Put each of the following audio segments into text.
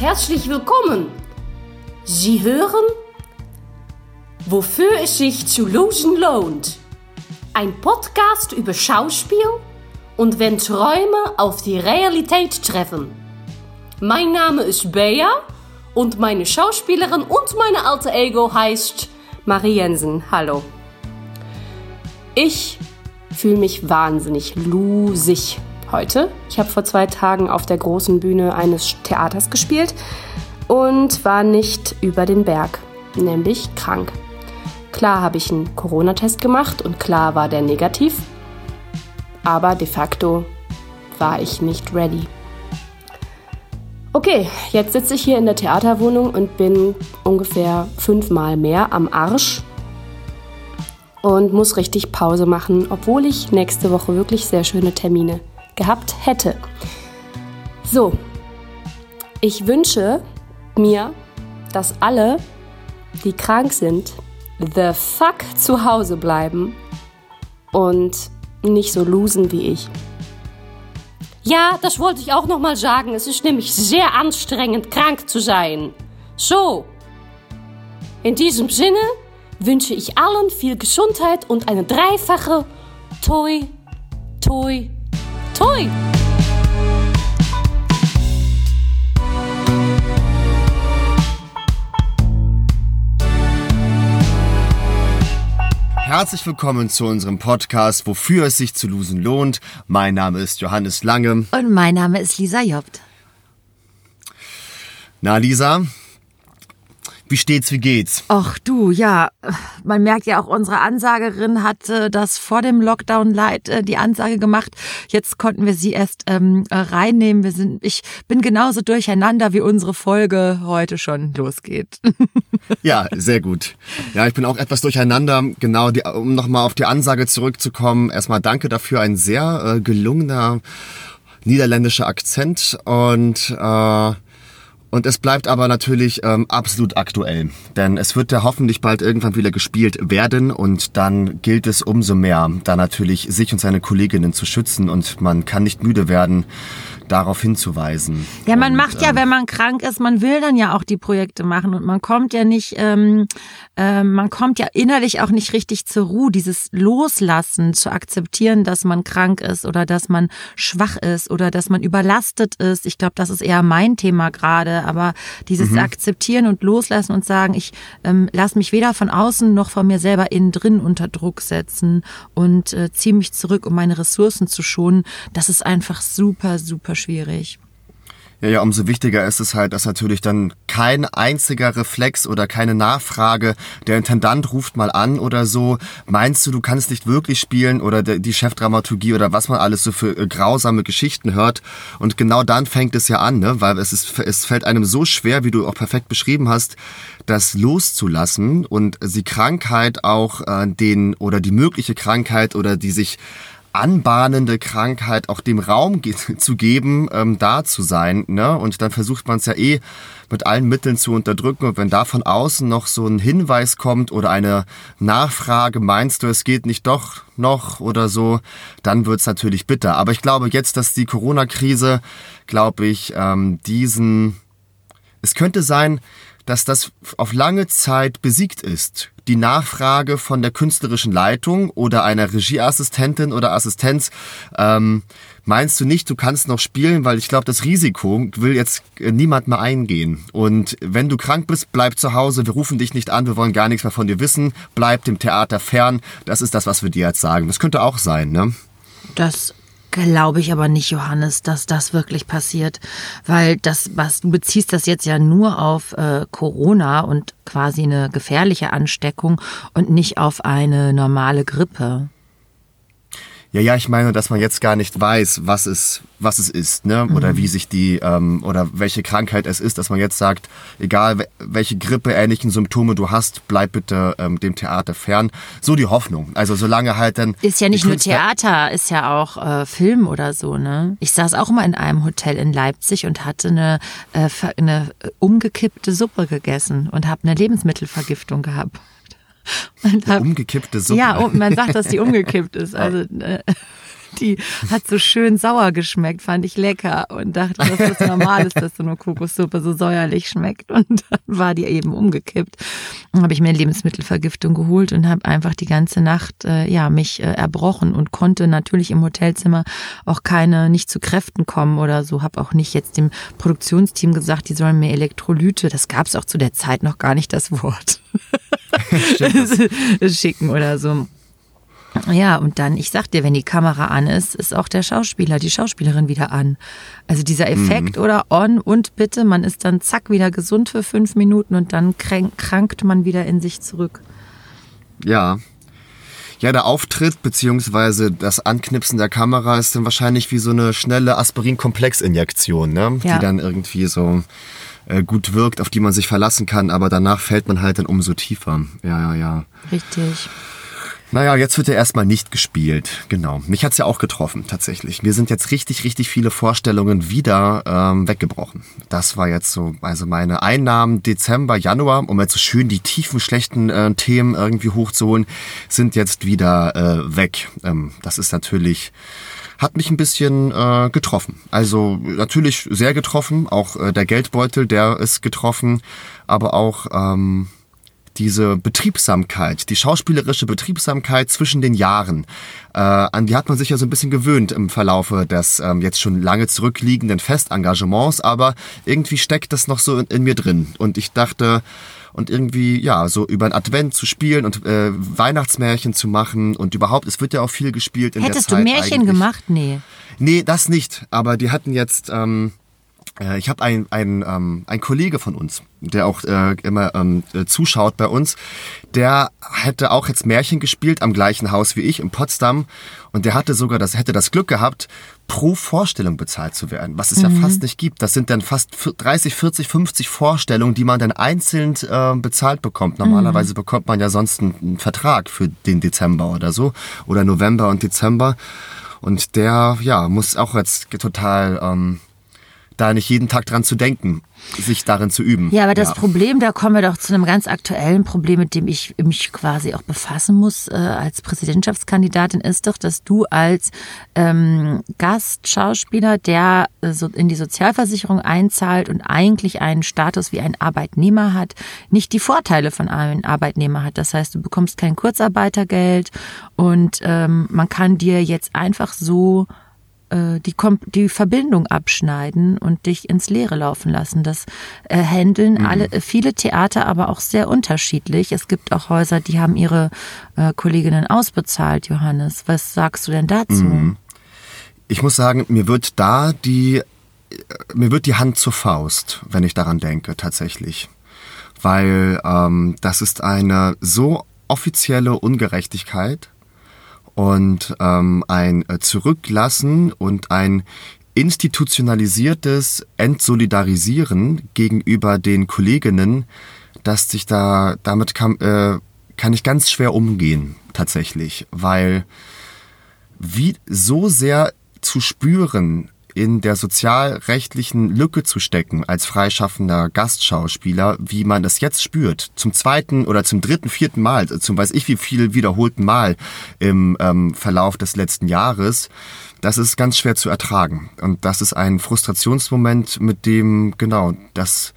herzlich willkommen. Sie hören, wofür es sich zu losen lohnt. Ein Podcast über Schauspiel und wenn Träume auf die Realität treffen. Mein Name ist Bea und meine Schauspielerin und meine alte Ego heißt Marie Jensen. Hallo. Ich fühle mich wahnsinnig lusig heute. Ich habe vor zwei Tagen auf der großen Bühne eines Theaters gespielt und war nicht über den Berg, nämlich krank. Klar habe ich einen Corona-Test gemacht und klar war der negativ, aber de facto war ich nicht ready. Okay, jetzt sitze ich hier in der Theaterwohnung und bin ungefähr fünfmal mehr am Arsch und muss richtig Pause machen, obwohl ich nächste Woche wirklich sehr schöne Termine gehabt hätte. So, ich wünsche mir, dass alle, die krank sind, the fuck zu Hause bleiben und nicht so losen wie ich. Ja, das wollte ich auch noch mal sagen. Es ist nämlich sehr anstrengend, krank zu sein. So. In diesem Sinne wünsche ich allen viel Gesundheit und eine dreifache Toi, Toi, Toi. Herzlich willkommen zu unserem Podcast, wofür es sich zu losen lohnt. Mein Name ist Johannes Lange. Und mein Name ist Lisa Jobt. Na, Lisa, wie steht's, wie geht's? Ach du, ja, man merkt ja auch, unsere Ansagerin hat äh, das vor dem Lockdown Light äh, die Ansage gemacht. Jetzt konnten wir sie erst ähm, reinnehmen. Wir sind, ich bin genauso durcheinander, wie unsere Folge heute schon losgeht. ja, sehr gut. Ja, ich bin auch etwas durcheinander. Genau, die, um nochmal auf die Ansage zurückzukommen. Erstmal danke dafür. Ein sehr äh, gelungener niederländischer Akzent und äh, und es bleibt aber natürlich ähm, absolut aktuell, denn es wird ja hoffentlich bald irgendwann wieder gespielt werden. Und dann gilt es umso mehr, da natürlich sich und seine Kolleginnen zu schützen. Und man kann nicht müde werden, darauf hinzuweisen. Ja, man und, macht ja, ähm, wenn man krank ist, man will dann ja auch die Projekte machen und man kommt ja nicht, ähm, äh, man kommt ja innerlich auch nicht richtig zur Ruhe, dieses Loslassen, zu akzeptieren, dass man krank ist oder dass man schwach ist oder dass man überlastet ist. Ich glaube, das ist eher mein Thema gerade, aber dieses Mhm. Akzeptieren und Loslassen und sagen, ich ähm, lasse mich weder von außen noch von mir selber innen drin unter Druck setzen und äh, ziehe mich zurück, um meine Ressourcen zu schonen, das ist einfach super, super schwierig. Ja, ja, umso wichtiger ist es halt, dass natürlich dann kein einziger Reflex oder keine Nachfrage, der Intendant ruft mal an oder so, meinst du, du kannst nicht wirklich spielen oder der- die Chefdramaturgie oder was man alles so für äh, grausame Geschichten hört. Und genau dann fängt es ja an, ne? weil es, ist, es fällt einem so schwer, wie du auch perfekt beschrieben hast, das loszulassen und die Krankheit auch äh, den oder die mögliche Krankheit oder die sich anbahnende Krankheit auch dem Raum zu geben, ähm, da zu sein. Ne? Und dann versucht man es ja eh mit allen Mitteln zu unterdrücken. Und wenn da von außen noch so ein Hinweis kommt oder eine Nachfrage, meinst du, es geht nicht doch noch oder so, dann wird's natürlich bitter. Aber ich glaube jetzt, dass die Corona-Krise, glaube ich, ähm, diesen es könnte sein, dass das auf lange Zeit besiegt ist. Die Nachfrage von der künstlerischen Leitung oder einer Regieassistentin oder Assistenz. Ähm, meinst du nicht, du kannst noch spielen, weil ich glaube, das Risiko will jetzt äh, niemand mehr eingehen. Und wenn du krank bist, bleib zu Hause. Wir rufen dich nicht an. Wir wollen gar nichts mehr von dir wissen. Bleib dem Theater fern. Das ist das, was wir dir jetzt sagen. Das könnte auch sein, ne? Das glaube ich aber nicht, Johannes, dass das wirklich passiert, weil das, was du beziehst, das jetzt ja nur auf äh, Corona und quasi eine gefährliche Ansteckung und nicht auf eine normale Grippe. Ja, ja, ich meine, dass man jetzt gar nicht weiß, was es, was es ist, ne? Oder wie sich die, ähm, oder welche Krankheit es ist, dass man jetzt sagt, egal we- welche Grippe ähnlichen Symptome du hast, bleib bitte ähm, dem Theater fern. So die Hoffnung. Also solange halt dann. Ist ja nicht nur Theater, ist ja auch äh, Film oder so, ne? Ich saß auch mal in einem Hotel in Leipzig und hatte eine, äh, eine äh, umgekippte Suppe gegessen und habe eine Lebensmittelvergiftung gehabt. Hab, Umgekippte Suppe. Ja, um, man sagt, dass die umgekippt ist. Also äh, die hat so schön sauer geschmeckt, fand ich lecker und dachte, dass das normal ist, dass so eine Kokossuppe so säuerlich schmeckt. Und dann war die eben umgekippt. Dann habe ich mir Lebensmittelvergiftung geholt und habe einfach die ganze Nacht äh, ja mich äh, erbrochen und konnte natürlich im Hotelzimmer auch keine nicht zu Kräften kommen oder so. Habe auch nicht jetzt dem Produktionsteam gesagt, die sollen mir Elektrolyte. Das gab es auch zu der Zeit noch gar nicht das Wort. Schicken oder so. Ja, und dann, ich sag dir, wenn die Kamera an ist, ist auch der Schauspieler, die Schauspielerin wieder an. Also dieser Effekt mhm. oder on und bitte, man ist dann zack wieder gesund für fünf Minuten und dann krankt man wieder in sich zurück. Ja. Ja, der Auftritt beziehungsweise das Anknipsen der Kamera ist dann wahrscheinlich wie so eine schnelle Aspirin-Komplexinjektion, ne? Ja. Die dann irgendwie so äh, gut wirkt, auf die man sich verlassen kann, aber danach fällt man halt dann umso tiefer. Ja, ja, ja. Richtig. Naja, jetzt wird er erstmal nicht gespielt. Genau. Mich hat's ja auch getroffen, tatsächlich. Mir sind jetzt richtig, richtig viele Vorstellungen wieder ähm, weggebrochen. Das war jetzt so, also meine Einnahmen Dezember, Januar, um jetzt so schön die tiefen, schlechten äh, Themen irgendwie hochzuholen, sind jetzt wieder äh, weg. Ähm, das ist natürlich hat mich ein bisschen äh, getroffen. Also natürlich sehr getroffen, auch äh, der Geldbeutel, der ist getroffen, aber auch ähm, diese Betriebsamkeit, die schauspielerische Betriebsamkeit zwischen den Jahren, äh, an die hat man sich ja so ein bisschen gewöhnt im Verlaufe des ähm, jetzt schon lange zurückliegenden Festengagements, aber irgendwie steckt das noch so in, in mir drin. Und ich dachte, und irgendwie, ja, so über ein Advent zu spielen und äh, Weihnachtsmärchen zu machen und überhaupt, es wird ja auch viel gespielt in Hättest der Zeit. Hättest du Märchen eigentlich. gemacht? Nee. Nee, das nicht. Aber die hatten jetzt, ähm, äh, ich habe ein, ein, ähm, ein Kollege von uns, der auch äh, immer ähm, äh, zuschaut bei uns, der hätte auch jetzt Märchen gespielt am gleichen Haus wie ich in Potsdam und der hatte sogar das hätte das Glück gehabt pro Vorstellung bezahlt zu werden, was es mhm. ja fast nicht gibt. Das sind dann fast 30, 40, 50 Vorstellungen, die man dann einzeln äh, bezahlt bekommt. Normalerweise mhm. bekommt man ja sonst einen, einen Vertrag für den Dezember oder so oder November und Dezember und der ja muss auch jetzt total ähm, da nicht jeden Tag dran zu denken, sich darin zu üben. Ja, aber das ja. Problem, da kommen wir doch zu einem ganz aktuellen Problem, mit dem ich mich quasi auch befassen muss äh, als Präsidentschaftskandidatin, ist doch, dass du als ähm, Gastschauspieler, der äh, so in die Sozialversicherung einzahlt und eigentlich einen Status wie ein Arbeitnehmer hat, nicht die Vorteile von einem Arbeitnehmer hat. Das heißt, du bekommst kein Kurzarbeitergeld und ähm, man kann dir jetzt einfach so äh, die, die Verbindung abschneiden und dich ins Leere laufen lassen. Das äh, handeln mhm. alle, äh, viele Theater aber auch sehr unterschiedlich. Es gibt auch Häuser, die haben ihre äh, Kolleginnen ausbezahlt, Johannes. Was sagst du denn dazu? Mhm. Ich muss sagen, mir wird da die, äh, mir wird die Hand zur Faust, wenn ich daran denke, tatsächlich. Weil ähm, das ist eine so offizielle Ungerechtigkeit, und ähm, ein äh, Zurücklassen und ein institutionalisiertes Entsolidarisieren gegenüber den Kolleginnen, dass sich da damit kann, äh, kann ich ganz schwer umgehen tatsächlich, weil wie so sehr zu spüren in der sozialrechtlichen Lücke zu stecken als freischaffender Gastschauspieler, wie man das jetzt spürt, zum zweiten oder zum dritten, vierten Mal, zum weiß ich wie viel wiederholten Mal im ähm, Verlauf des letzten Jahres, das ist ganz schwer zu ertragen. Und das ist ein Frustrationsmoment, mit dem, genau, das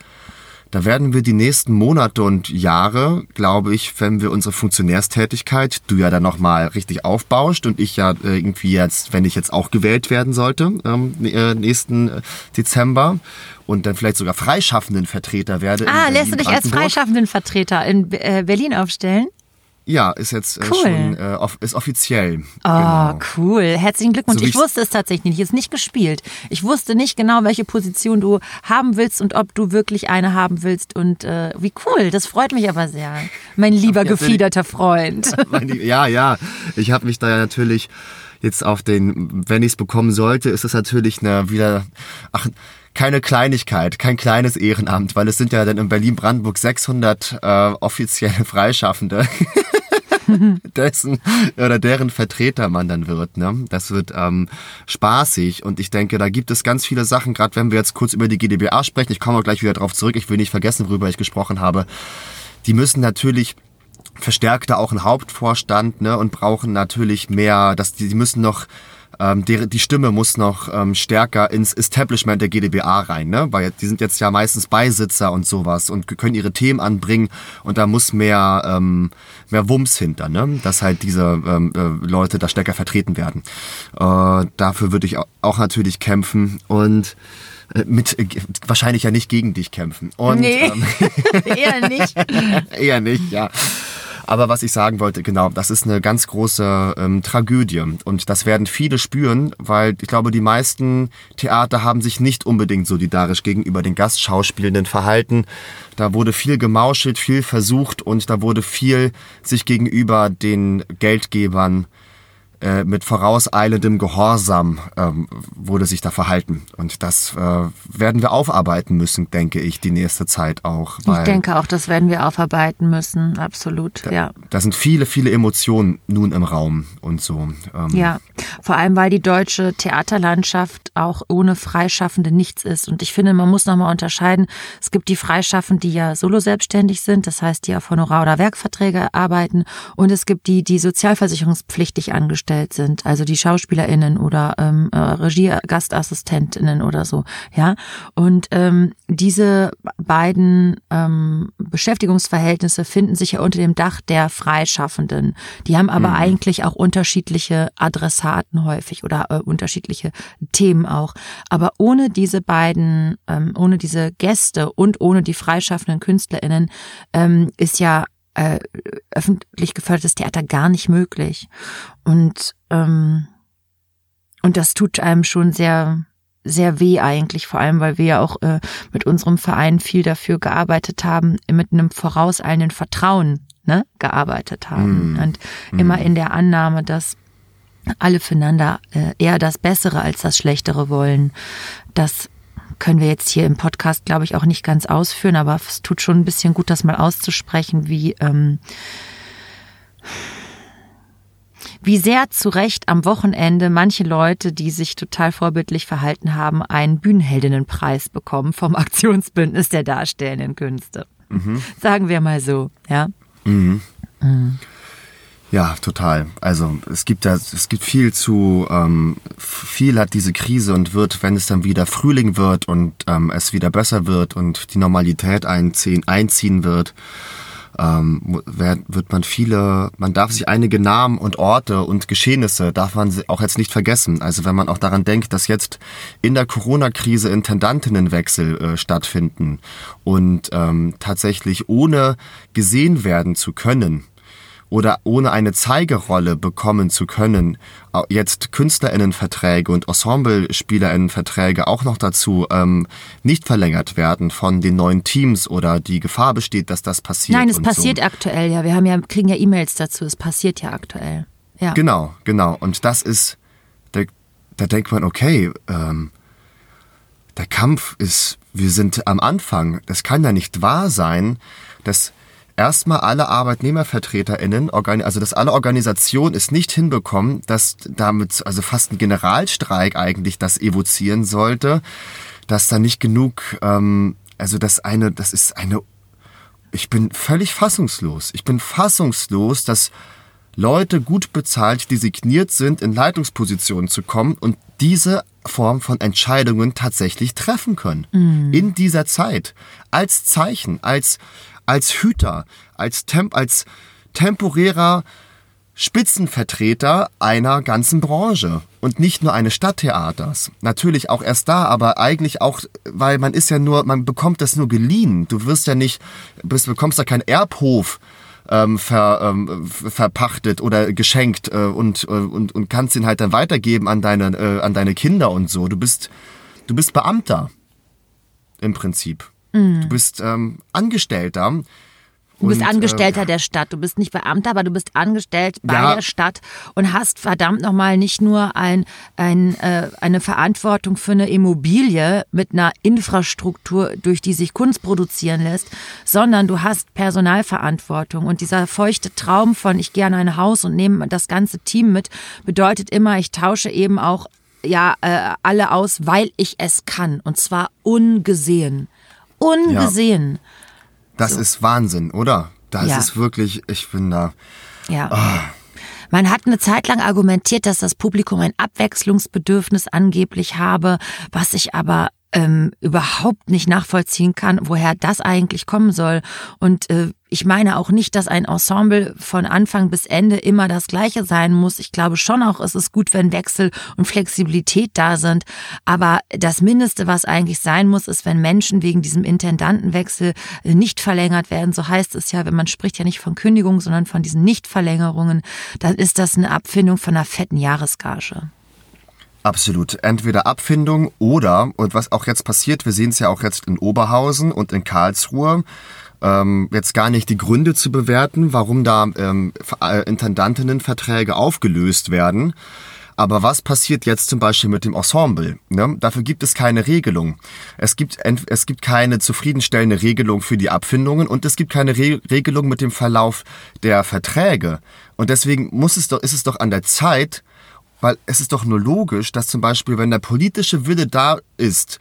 da werden wir die nächsten Monate und Jahre, glaube ich, wenn wir unsere Funktionärstätigkeit, du ja dann nochmal richtig aufbauscht und ich ja irgendwie jetzt, wenn ich jetzt auch gewählt werden sollte, ähm, äh, nächsten äh, Dezember und dann vielleicht sogar freischaffenden Vertreter werde. Ah, lässt du dich als freischaffenden Vertreter in äh, Berlin aufstellen? Ja, ist jetzt äh, cool. schon äh, off ist offiziell. Oh, genau. cool. Herzlichen Glückwunsch. So ich wusste es tatsächlich nicht. Ich ist nicht gespielt. Ich wusste nicht genau, welche Position du haben willst und ob du wirklich eine haben willst. Und äh, wie cool. Das freut mich aber sehr. Mein lieber gefiederter Freund. ja, ja. Ich habe mich da ja natürlich jetzt auf den, wenn ich es bekommen sollte, ist es natürlich eine wieder. Ach, keine Kleinigkeit, kein kleines Ehrenamt, weil es sind ja dann in Berlin-Brandenburg 600 äh, offizielle Freischaffende. dessen oder deren Vertreter man dann wird. Ne? Das wird ähm, spaßig und ich denke, da gibt es ganz viele Sachen, gerade wenn wir jetzt kurz über die GdBA sprechen, ich komme auch gleich wieder drauf zurück, ich will nicht vergessen, worüber ich gesprochen habe, die müssen natürlich verstärkter auch einen Hauptvorstand ne, und brauchen natürlich mehr, dass die, die müssen noch ähm, die, die Stimme muss noch ähm, stärker ins Establishment der GdBA rein, ne? Weil die sind jetzt ja meistens Beisitzer und sowas und können ihre Themen anbringen und da muss mehr, ähm, mehr Wumms hinter, ne? Dass halt diese ähm, äh, Leute da stärker vertreten werden. Äh, dafür würde ich auch natürlich kämpfen und äh, mit äh, wahrscheinlich ja nicht gegen dich kämpfen. Und, nee, ähm, eher nicht. eher nicht, ja. Aber was ich sagen wollte, genau, das ist eine ganz große ähm, Tragödie. Und das werden viele spüren, weil ich glaube, die meisten Theater haben sich nicht unbedingt solidarisch gegenüber den Gastschauspielenden verhalten. Da wurde viel gemauschelt, viel versucht und da wurde viel sich gegenüber den Geldgebern äh, mit vorauseilendem Gehorsam ähm, wurde sich da verhalten. Und das äh, werden wir aufarbeiten müssen, denke ich, die nächste Zeit auch. ich denke auch, das werden wir aufarbeiten müssen, absolut, da, ja. Da sind viele, viele Emotionen nun im Raum und so. Ähm. Ja, vor allem, weil die deutsche Theaterlandschaft auch ohne Freischaffende nichts ist. Und ich finde, man muss nochmal unterscheiden. Es gibt die Freischaffenden, die ja solo selbstständig sind, das heißt, die auf Honorar- oder Werkverträge arbeiten. Und es gibt die, die sozialversicherungspflichtig angestellt angestellt sind, also die SchauspielerInnen oder ähm, äh, Regie-GastassistentInnen oder so, ja. Und ähm, diese beiden ähm, Beschäftigungsverhältnisse finden sich ja unter dem Dach der Freischaffenden. Die haben aber mhm. eigentlich auch unterschiedliche Adressaten häufig oder äh, unterschiedliche Themen auch. Aber ohne diese beiden, ähm, ohne diese Gäste und ohne die freischaffenden KünstlerInnen ähm, ist ja äh, öffentlich gefördertes Theater gar nicht möglich. Und, ähm, und das tut einem schon sehr, sehr weh eigentlich, vor allem weil wir ja auch äh, mit unserem Verein viel dafür gearbeitet haben, mit einem vorauseilenden Vertrauen ne, gearbeitet haben. Mm. Und mm. immer in der Annahme, dass alle füreinander äh, eher das Bessere als das Schlechtere wollen. Das können wir jetzt hier im Podcast, glaube ich, auch nicht ganz ausführen, aber es tut schon ein bisschen gut, das mal auszusprechen, wie, ähm, wie sehr zu Recht am Wochenende manche Leute, die sich total vorbildlich verhalten haben, einen Bühnenheldinnenpreis bekommen vom Aktionsbündnis der darstellenden Künste. Mhm. Sagen wir mal so, ja. Mhm. Mhm. Ja, total. Also es gibt da, es gibt viel zu, ähm, viel hat diese Krise und wird, wenn es dann wieder Frühling wird und ähm, es wieder besser wird und die Normalität einziehen, einziehen wird, ähm, wird man viele, man darf sich einige Namen und Orte und Geschehnisse darf man auch jetzt nicht vergessen. Also wenn man auch daran denkt, dass jetzt in der Corona-Krise Intendantinnenwechsel äh, stattfinden und ähm, tatsächlich ohne gesehen werden zu können, oder ohne eine Zeigerolle bekommen zu können, jetzt Künstlerinnenverträge und EnsemblespielerInnenverträge auch noch dazu ähm, nicht verlängert werden von den neuen Teams oder die Gefahr besteht, dass das passiert. Nein, es passiert so. aktuell, ja. Wir haben ja, kriegen ja E-Mails dazu, es passiert ja aktuell. Ja. Genau, genau. Und das ist, da, da denkt man, okay, ähm, der Kampf ist, wir sind am Anfang. Das kann ja nicht wahr sein, dass erstmal alle ArbeitnehmervertreterInnen, also dass alle Organisationen es nicht hinbekommen, dass damit, also fast ein Generalstreik eigentlich das evozieren sollte, dass da nicht genug, ähm, also das eine, das ist eine, ich bin völlig fassungslos. Ich bin fassungslos, dass Leute gut bezahlt designiert sind, in Leitungspositionen zu kommen und diese Form von Entscheidungen tatsächlich treffen können. Mhm. In dieser Zeit. Als Zeichen, als, als Hüter, als, temp als temporärer Spitzenvertreter einer ganzen Branche und nicht nur eines Stadttheaters. Natürlich auch erst da, aber eigentlich auch, weil man ist ja nur, man bekommt das nur geliehen. Du wirst ja nicht, bist, bekommst ja keinen Erbhof ähm, ver, ähm, verpachtet oder geschenkt äh, und, äh, und, und kannst ihn halt dann weitergeben an deine, äh, an deine Kinder und so. Du bist, du bist Beamter im Prinzip. Mhm. Du bist ähm, Angestellter. Du bist und, Angestellter äh, der Stadt. Du bist nicht Beamter, aber du bist angestellt bei ja. der Stadt und hast verdammt nochmal nicht nur ein, ein, äh, eine Verantwortung für eine Immobilie mit einer Infrastruktur, durch die sich Kunst produzieren lässt, sondern du hast Personalverantwortung. Und dieser feuchte Traum von, ich gehe an ein Haus und nehme das ganze Team mit, bedeutet immer, ich tausche eben auch ja äh, alle aus, weil ich es kann. Und zwar ungesehen ungesehen. Ja. Das so. ist Wahnsinn, oder? Das ja. ist wirklich, ich bin da. Ja. Oh. Man hat eine Zeit lang argumentiert, dass das Publikum ein Abwechslungsbedürfnis angeblich habe, was ich aber ähm, überhaupt nicht nachvollziehen kann, woher das eigentlich kommen soll. Und äh, ich meine auch nicht, dass ein Ensemble von Anfang bis Ende immer das gleiche sein muss. Ich glaube schon auch, es ist gut, wenn Wechsel und Flexibilität da sind. Aber das Mindeste, was eigentlich sein muss, ist, wenn Menschen wegen diesem Intendantenwechsel nicht verlängert werden. So heißt es ja, wenn man spricht ja nicht von Kündigung, sondern von diesen Nichtverlängerungen, dann ist das eine Abfindung von einer fetten Jahresgage. Absolut. Entweder Abfindung oder, und was auch jetzt passiert, wir sehen es ja auch jetzt in Oberhausen und in Karlsruhe, ähm, jetzt gar nicht die Gründe zu bewerten, warum da ähm, äh, Intendantinnenverträge aufgelöst werden. Aber was passiert jetzt zum Beispiel mit dem Ensemble? Ne? Dafür gibt es keine Regelung. Es gibt, es gibt keine zufriedenstellende Regelung für die Abfindungen und es gibt keine Re Regelung mit dem Verlauf der Verträge. Und deswegen muss es doch, ist es doch an der Zeit, weil es ist doch nur logisch, dass zum Beispiel, wenn der politische Wille da ist,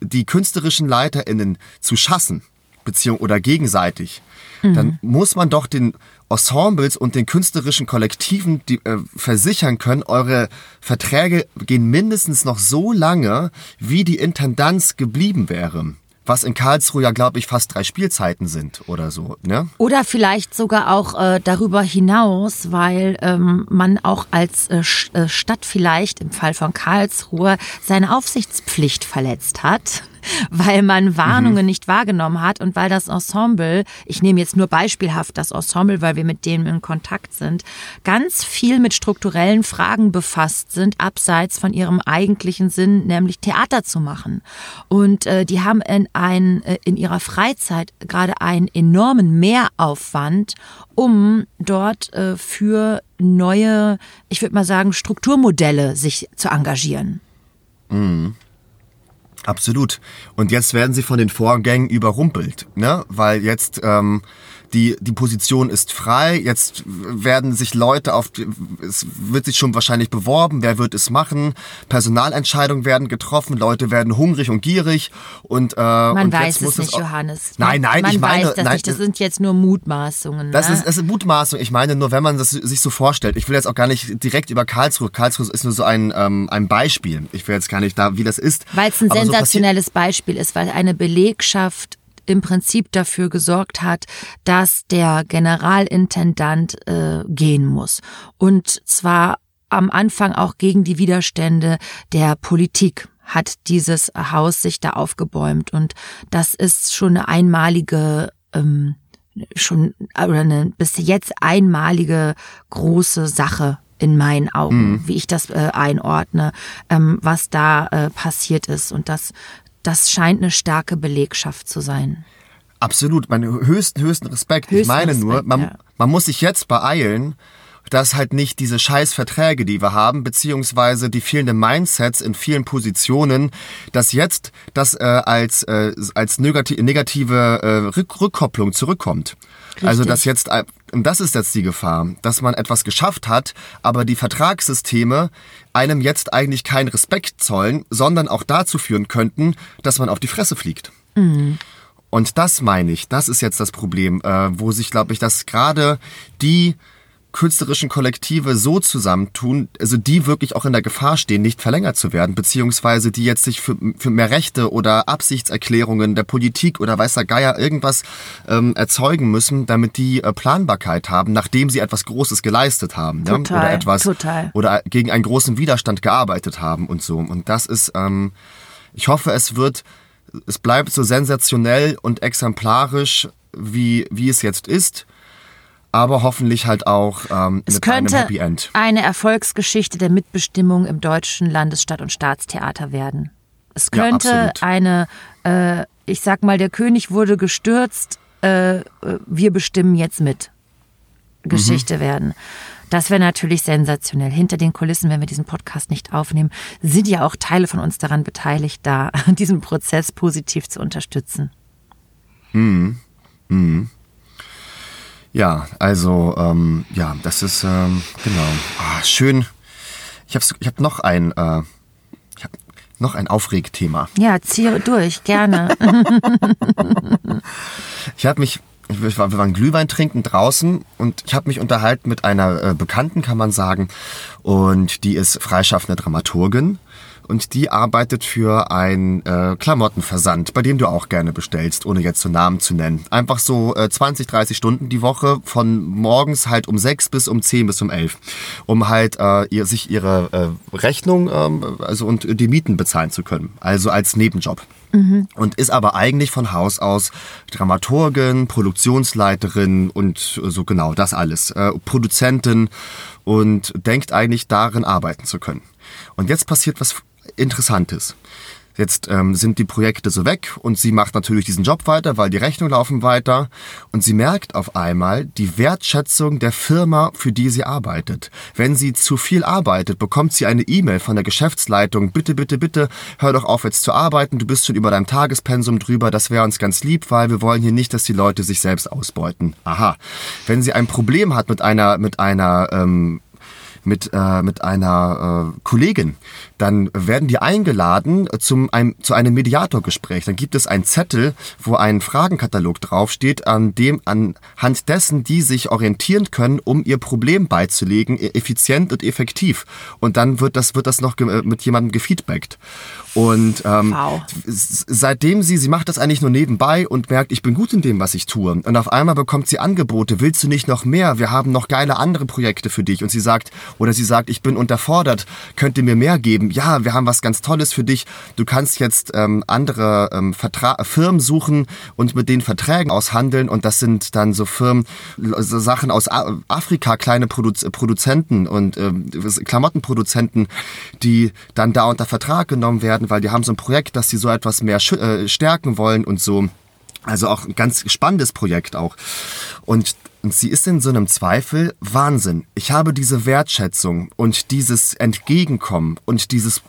die künstlerischen LeiterInnen zu schassen, Beziehung oder gegenseitig, mhm. dann muss man doch den Ensembles und den künstlerischen Kollektiven die, äh, versichern können, eure Verträge gehen mindestens noch so lange, wie die Intendanz geblieben wäre was in Karlsruhe ja, glaube ich, fast drei Spielzeiten sind oder so. Ne? Oder vielleicht sogar auch äh, darüber hinaus, weil ähm, man auch als äh, äh Stadt vielleicht im Fall von Karlsruhe seine Aufsichtspflicht verletzt hat weil man Warnungen mhm. nicht wahrgenommen hat und weil das Ensemble, ich nehme jetzt nur beispielhaft das Ensemble, weil wir mit denen in Kontakt sind, ganz viel mit strukturellen Fragen befasst sind, abseits von ihrem eigentlichen Sinn, nämlich Theater zu machen. Und äh, die haben in, ein, äh, in ihrer Freizeit gerade einen enormen Mehraufwand, um dort äh, für neue, ich würde mal sagen, Strukturmodelle sich zu engagieren. Mhm. Absolut. Und jetzt werden sie von den Vorgängen überrumpelt, ne? Weil jetzt ähm, die, die Position ist frei, jetzt werden sich Leute auf, es wird sich schon wahrscheinlich beworben, wer wird es machen, Personalentscheidungen werden getroffen, Leute werden hungrig und gierig und äh, Man und weiß es nicht, Johannes. Nein, nein, man ich meine, weiß das nein, nicht, das sind jetzt nur Mutmaßungen. Das ne? ist, das ist Mutmaßung, ich meine nur, wenn man das sich so vorstellt, ich will jetzt auch gar nicht direkt über Karlsruhe, Karlsruhe ist nur so ein, ähm, ein Beispiel, ich will jetzt gar nicht da, wie das ist. Weil es ein sensationelles so Beispiel ist, weil eine Belegschaft im Prinzip dafür gesorgt hat, dass der Generalintendant äh, gehen muss. Und zwar am Anfang auch gegen die Widerstände der Politik hat dieses Haus sich da aufgebäumt. Und das ist schon eine einmalige ähm, schon oder eine bis jetzt einmalige große Sache in meinen Augen, mhm. wie ich das äh, einordne, ähm, was da äh, passiert ist. Und das das scheint eine starke Belegschaft zu sein. Absolut, mein höchsten, höchsten Respekt. Höchsten ich meine Respekt, nur, man, ja. man muss sich jetzt beeilen, dass halt nicht diese scheiß Verträge, die wir haben, beziehungsweise die fehlenden Mindsets in vielen Positionen, dass jetzt das äh, als, äh, als negative, negative äh, Rück Rückkopplung zurückkommt. Richtig. Also dass jetzt, und das ist jetzt die Gefahr, dass man etwas geschafft hat, aber die Vertragssysteme einem jetzt eigentlich keinen Respekt zollen, sondern auch dazu führen könnten, dass man auf die Fresse fliegt. Mhm. Und das meine ich, das ist jetzt das Problem, äh, wo sich, glaube ich, dass gerade die künstlerischen Kollektive so zusammentun, also die wirklich auch in der Gefahr stehen, nicht verlängert zu werden, beziehungsweise die jetzt sich für, für mehr Rechte oder Absichtserklärungen der Politik oder weiß der Geier irgendwas ähm, erzeugen müssen, damit die äh, Planbarkeit haben, nachdem sie etwas Großes geleistet haben. Total, ja? Oder etwas total. oder gegen einen großen Widerstand gearbeitet haben und so. Und das ist, ähm, ich hoffe, es wird, es bleibt so sensationell und exemplarisch, wie, wie es jetzt ist aber hoffentlich halt auch ähm, es mit könnte einem Happy End. eine Erfolgsgeschichte der Mitbestimmung im deutschen Landesstadt- und Staatstheater werden. Es könnte ja, eine, äh, ich sag mal, der König wurde gestürzt, äh, wir bestimmen jetzt mit Geschichte mhm. werden. Das wäre natürlich sensationell. Hinter den Kulissen, wenn wir diesen Podcast nicht aufnehmen, sind ja auch Teile von uns daran beteiligt, da diesen Prozess positiv zu unterstützen. Mhm. Mhm. Ja, also ähm, ja, das ist ähm, genau oh, schön. Ich habe ich hab noch ein äh, ich hab noch ein Aufregthema. Ja, zieh durch, gerne. ich habe mich wir waren Glühwein trinken draußen und ich habe mich unterhalten mit einer äh, Bekannten, kann man sagen, und die ist freischaffende Dramaturgin und die arbeitet für einen äh, Klamottenversand, bei dem du auch gerne bestellst, ohne jetzt so Namen zu nennen. Einfach so äh, 20, 30 Stunden die Woche von morgens halt um 6 bis um 10 bis um 11, um halt äh, ihr, sich ihre äh, Rechnung ähm, also und die Mieten bezahlen zu können, also als Nebenjob. Mhm. Und ist aber eigentlich von Haus aus Dramaturgin, Produktionsleiterin und so genau das alles. Äh, Produzentin und denkt eigentlich darin arbeiten zu können. Und jetzt passiert was Interessantes. Jetzt ähm, sind die Projekte so weg und sie macht natürlich diesen Job weiter, weil die Rechnungen laufen weiter und sie merkt auf einmal die Wertschätzung der Firma, für die sie arbeitet. Wenn sie zu viel arbeitet, bekommt sie eine E-Mail von der Geschäftsleitung, bitte, bitte, bitte, hör doch auf jetzt zu arbeiten, du bist schon über deinem Tagespensum drüber, das wäre uns ganz lieb, weil wir wollen hier nicht, dass die Leute sich selbst ausbeuten. Aha. Wenn sie ein Problem hat mit einer, mit einer ähm, mit, äh, mit einer äh, Kollegin, dann werden die eingeladen zum, einem, zu einem Mediatorgespräch. Dann gibt es einen Zettel, wo ein Fragenkatalog draufsteht, an dem anhand dessen die sich orientieren können, um ihr Problem beizulegen, e-, effizient und effektiv. Und dann wird das, wird das noch mit jemandem gefeedbackt. Und ähm, wow. seitdem sie, sie macht das eigentlich nur nebenbei und merkt, ich bin gut in dem, was ich tue. Und auf einmal bekommt sie Angebote, willst du nicht noch mehr? Wir haben noch geile andere Projekte für dich. Und sie sagt, oder sie sagt, ich bin unterfordert, könnt ihr mir mehr geben? Ja, wir haben was ganz Tolles für dich. Du kannst jetzt ähm, andere ähm, Vertra Firmen suchen und mit den Verträgen aushandeln. Und das sind dann so Firmen, so Sachen aus Afrika, kleine Produ Produzenten und ähm, Klamottenproduzenten, die dann da unter Vertrag genommen werden werden, weil die haben so ein Projekt, dass sie so etwas mehr äh, stärken wollen und so. Also auch ein ganz spannendes Projekt auch. Und, und sie ist in so einem Zweifel Wahnsinn. Ich habe diese Wertschätzung und dieses Entgegenkommen und dieses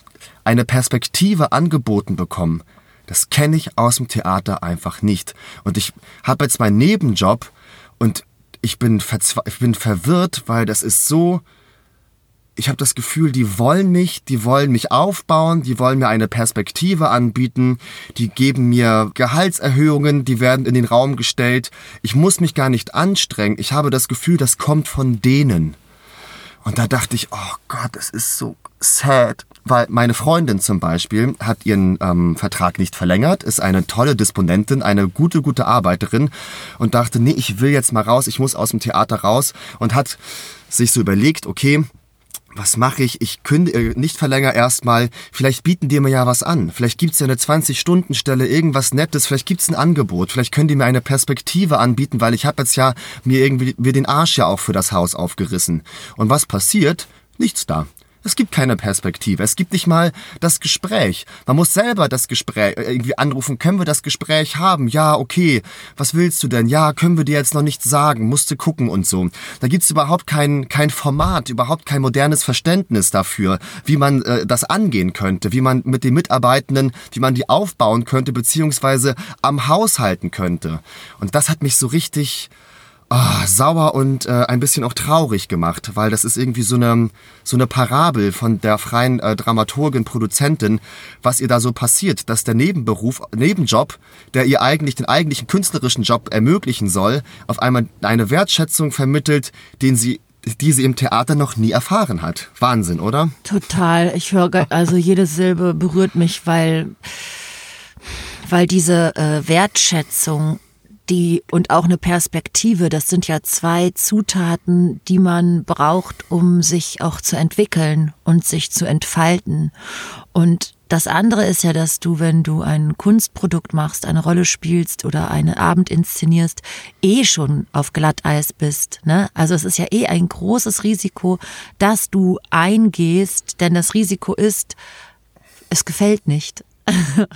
eine Perspektive angeboten bekommen. Das kenne ich aus dem Theater einfach nicht. Und ich habe jetzt meinen Nebenjob und ich bin, ich bin verwirrt, weil das ist so, ich habe das Gefühl, die wollen mich, die wollen mich aufbauen, die wollen mir eine Perspektive anbieten, die geben mir Gehaltserhöhungen, die werden in den Raum gestellt. Ich muss mich gar nicht anstrengen. Ich habe das Gefühl, das kommt von denen. Und da dachte ich, oh Gott, es ist so sad. Weil meine Freundin zum Beispiel hat ihren ähm, Vertrag nicht verlängert, ist eine tolle Disponentin, eine gute, gute Arbeiterin und dachte, nee, ich will jetzt mal raus, ich muss aus dem Theater raus und hat sich so überlegt, okay, was mache ich? Ich kündige äh, nicht verlänger erstmal. Vielleicht bieten die mir ja was an. Vielleicht gibt's ja eine 20-Stunden-Stelle, irgendwas Nettes. Vielleicht gibt's ein Angebot. Vielleicht können die mir eine Perspektive anbieten, weil ich habe jetzt ja mir irgendwie mir den Arsch ja auch für das Haus aufgerissen. Und was passiert? Nichts da. Es gibt keine Perspektive. Es gibt nicht mal das Gespräch. Man muss selber das Gespräch äh, irgendwie anrufen. Können wir das Gespräch haben? Ja, okay. Was willst du denn? Ja, können wir dir jetzt noch nichts sagen. Musste gucken und so. Da gibt's überhaupt kein, kein Format, überhaupt kein modernes Verständnis dafür, wie man äh, das angehen könnte, wie man mit den Mitarbeitenden, wie man die aufbauen könnte, beziehungsweise am Haus halten könnte. Und das hat mich so richtig oh, sauer und äh, ein bisschen auch traurig gemacht, weil das ist irgendwie so eine, so eine Parabel von der freien äh, Dramaturgin, Produzentin, was ihr da so passiert, dass der Nebenberuf, Nebenjob, der ihr eigentlich den eigentlichen künstlerischen Job ermöglichen soll, auf einmal eine Wertschätzung vermittelt, den sie die sie im Theater noch nie erfahren hat. Wahnsinn, oder? Total. Ich höre, also jede Silbe berührt mich, weil, weil diese äh, Wertschätzung die und auch eine Perspektive, das sind ja zwei Zutaten, die man braucht, um sich auch zu entwickeln und sich zu entfalten. Und das andere ist ja, dass du, wenn du ein Kunstprodukt machst, eine Rolle spielst oder einen Abend inszenierst, eh schon auf Glatteis bist. Ne? Also es ist ja eh ein großes Risiko, dass du eingehst, denn das Risiko ist, es gefällt nicht.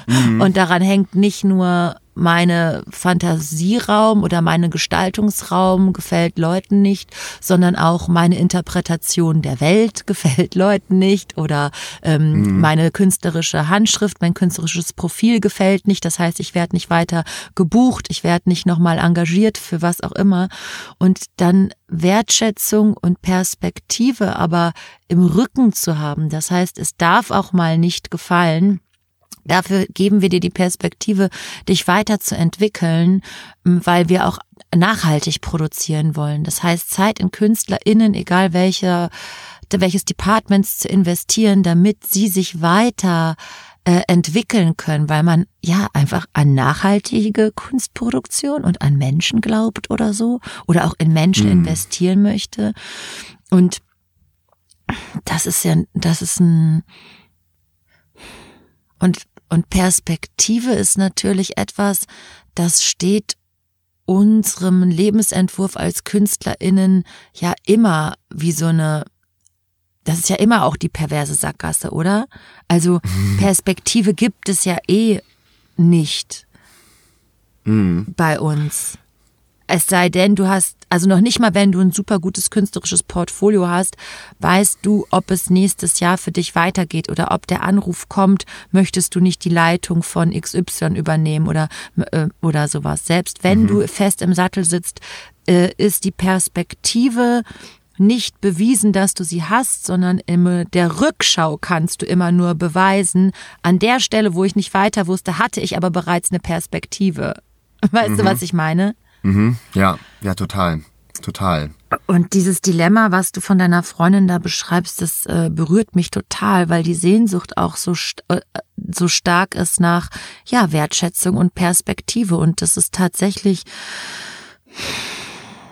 Mhm. Und daran hängt nicht nur meine Fantasieraum oder meine Gestaltungsraum gefällt Leuten nicht, sondern auch meine Interpretation der Welt gefällt Leuten nicht oder ähm, mhm. meine künstlerische Handschrift, mein künstlerisches Profil gefällt nicht. Das heißt, ich werde nicht weiter gebucht, ich werde nicht nochmal engagiert für was auch immer. Und dann Wertschätzung und Perspektive aber im Rücken zu haben. Das heißt, es darf auch mal nicht gefallen Dafür geben wir dir die Perspektive, dich weiterzuentwickeln, weil wir auch nachhaltig produzieren wollen. Das heißt, Zeit in KünstlerInnen, egal welche, welches Departments zu investieren, damit sie sich weiter äh, entwickeln können, weil man ja einfach an nachhaltige Kunstproduktion und an Menschen glaubt oder so oder auch in Menschen mhm. investieren möchte. Und das ist ja, das ist ein und und Perspektive ist natürlich etwas, das steht unserem Lebensentwurf als KünstlerInnen ja immer wie so eine das ist ja immer auch die perverse Sackgasse, oder? Also mhm. Perspektive gibt es ja eh nicht mhm. bei uns. Es sei denn, du hast, also noch nicht mal, wenn du ein super gutes künstlerisches Portfolio hast, weißt du, ob es nächstes Jahr für dich weitergeht oder ob der Anruf kommt, möchtest du nicht die Leitung von XY übernehmen oder, äh, oder sowas. Selbst wenn mhm. du fest im Sattel sitzt, äh, ist die Perspektive nicht bewiesen, dass du sie hast, sondern in der Rückschau kannst du immer nur beweisen, an der Stelle, wo ich nicht weiter wusste, hatte ich aber bereits eine Perspektive. Weißt mhm. du, was ich meine? Mhm. Ja, ja, total. Total. Und dieses Dilemma, was du von deiner Freundin da beschreibst, das äh, berührt mich total, weil die Sehnsucht auch so, äh, so stark ist nach ja, Wertschätzung und Perspektive. Und das ist tatsächlich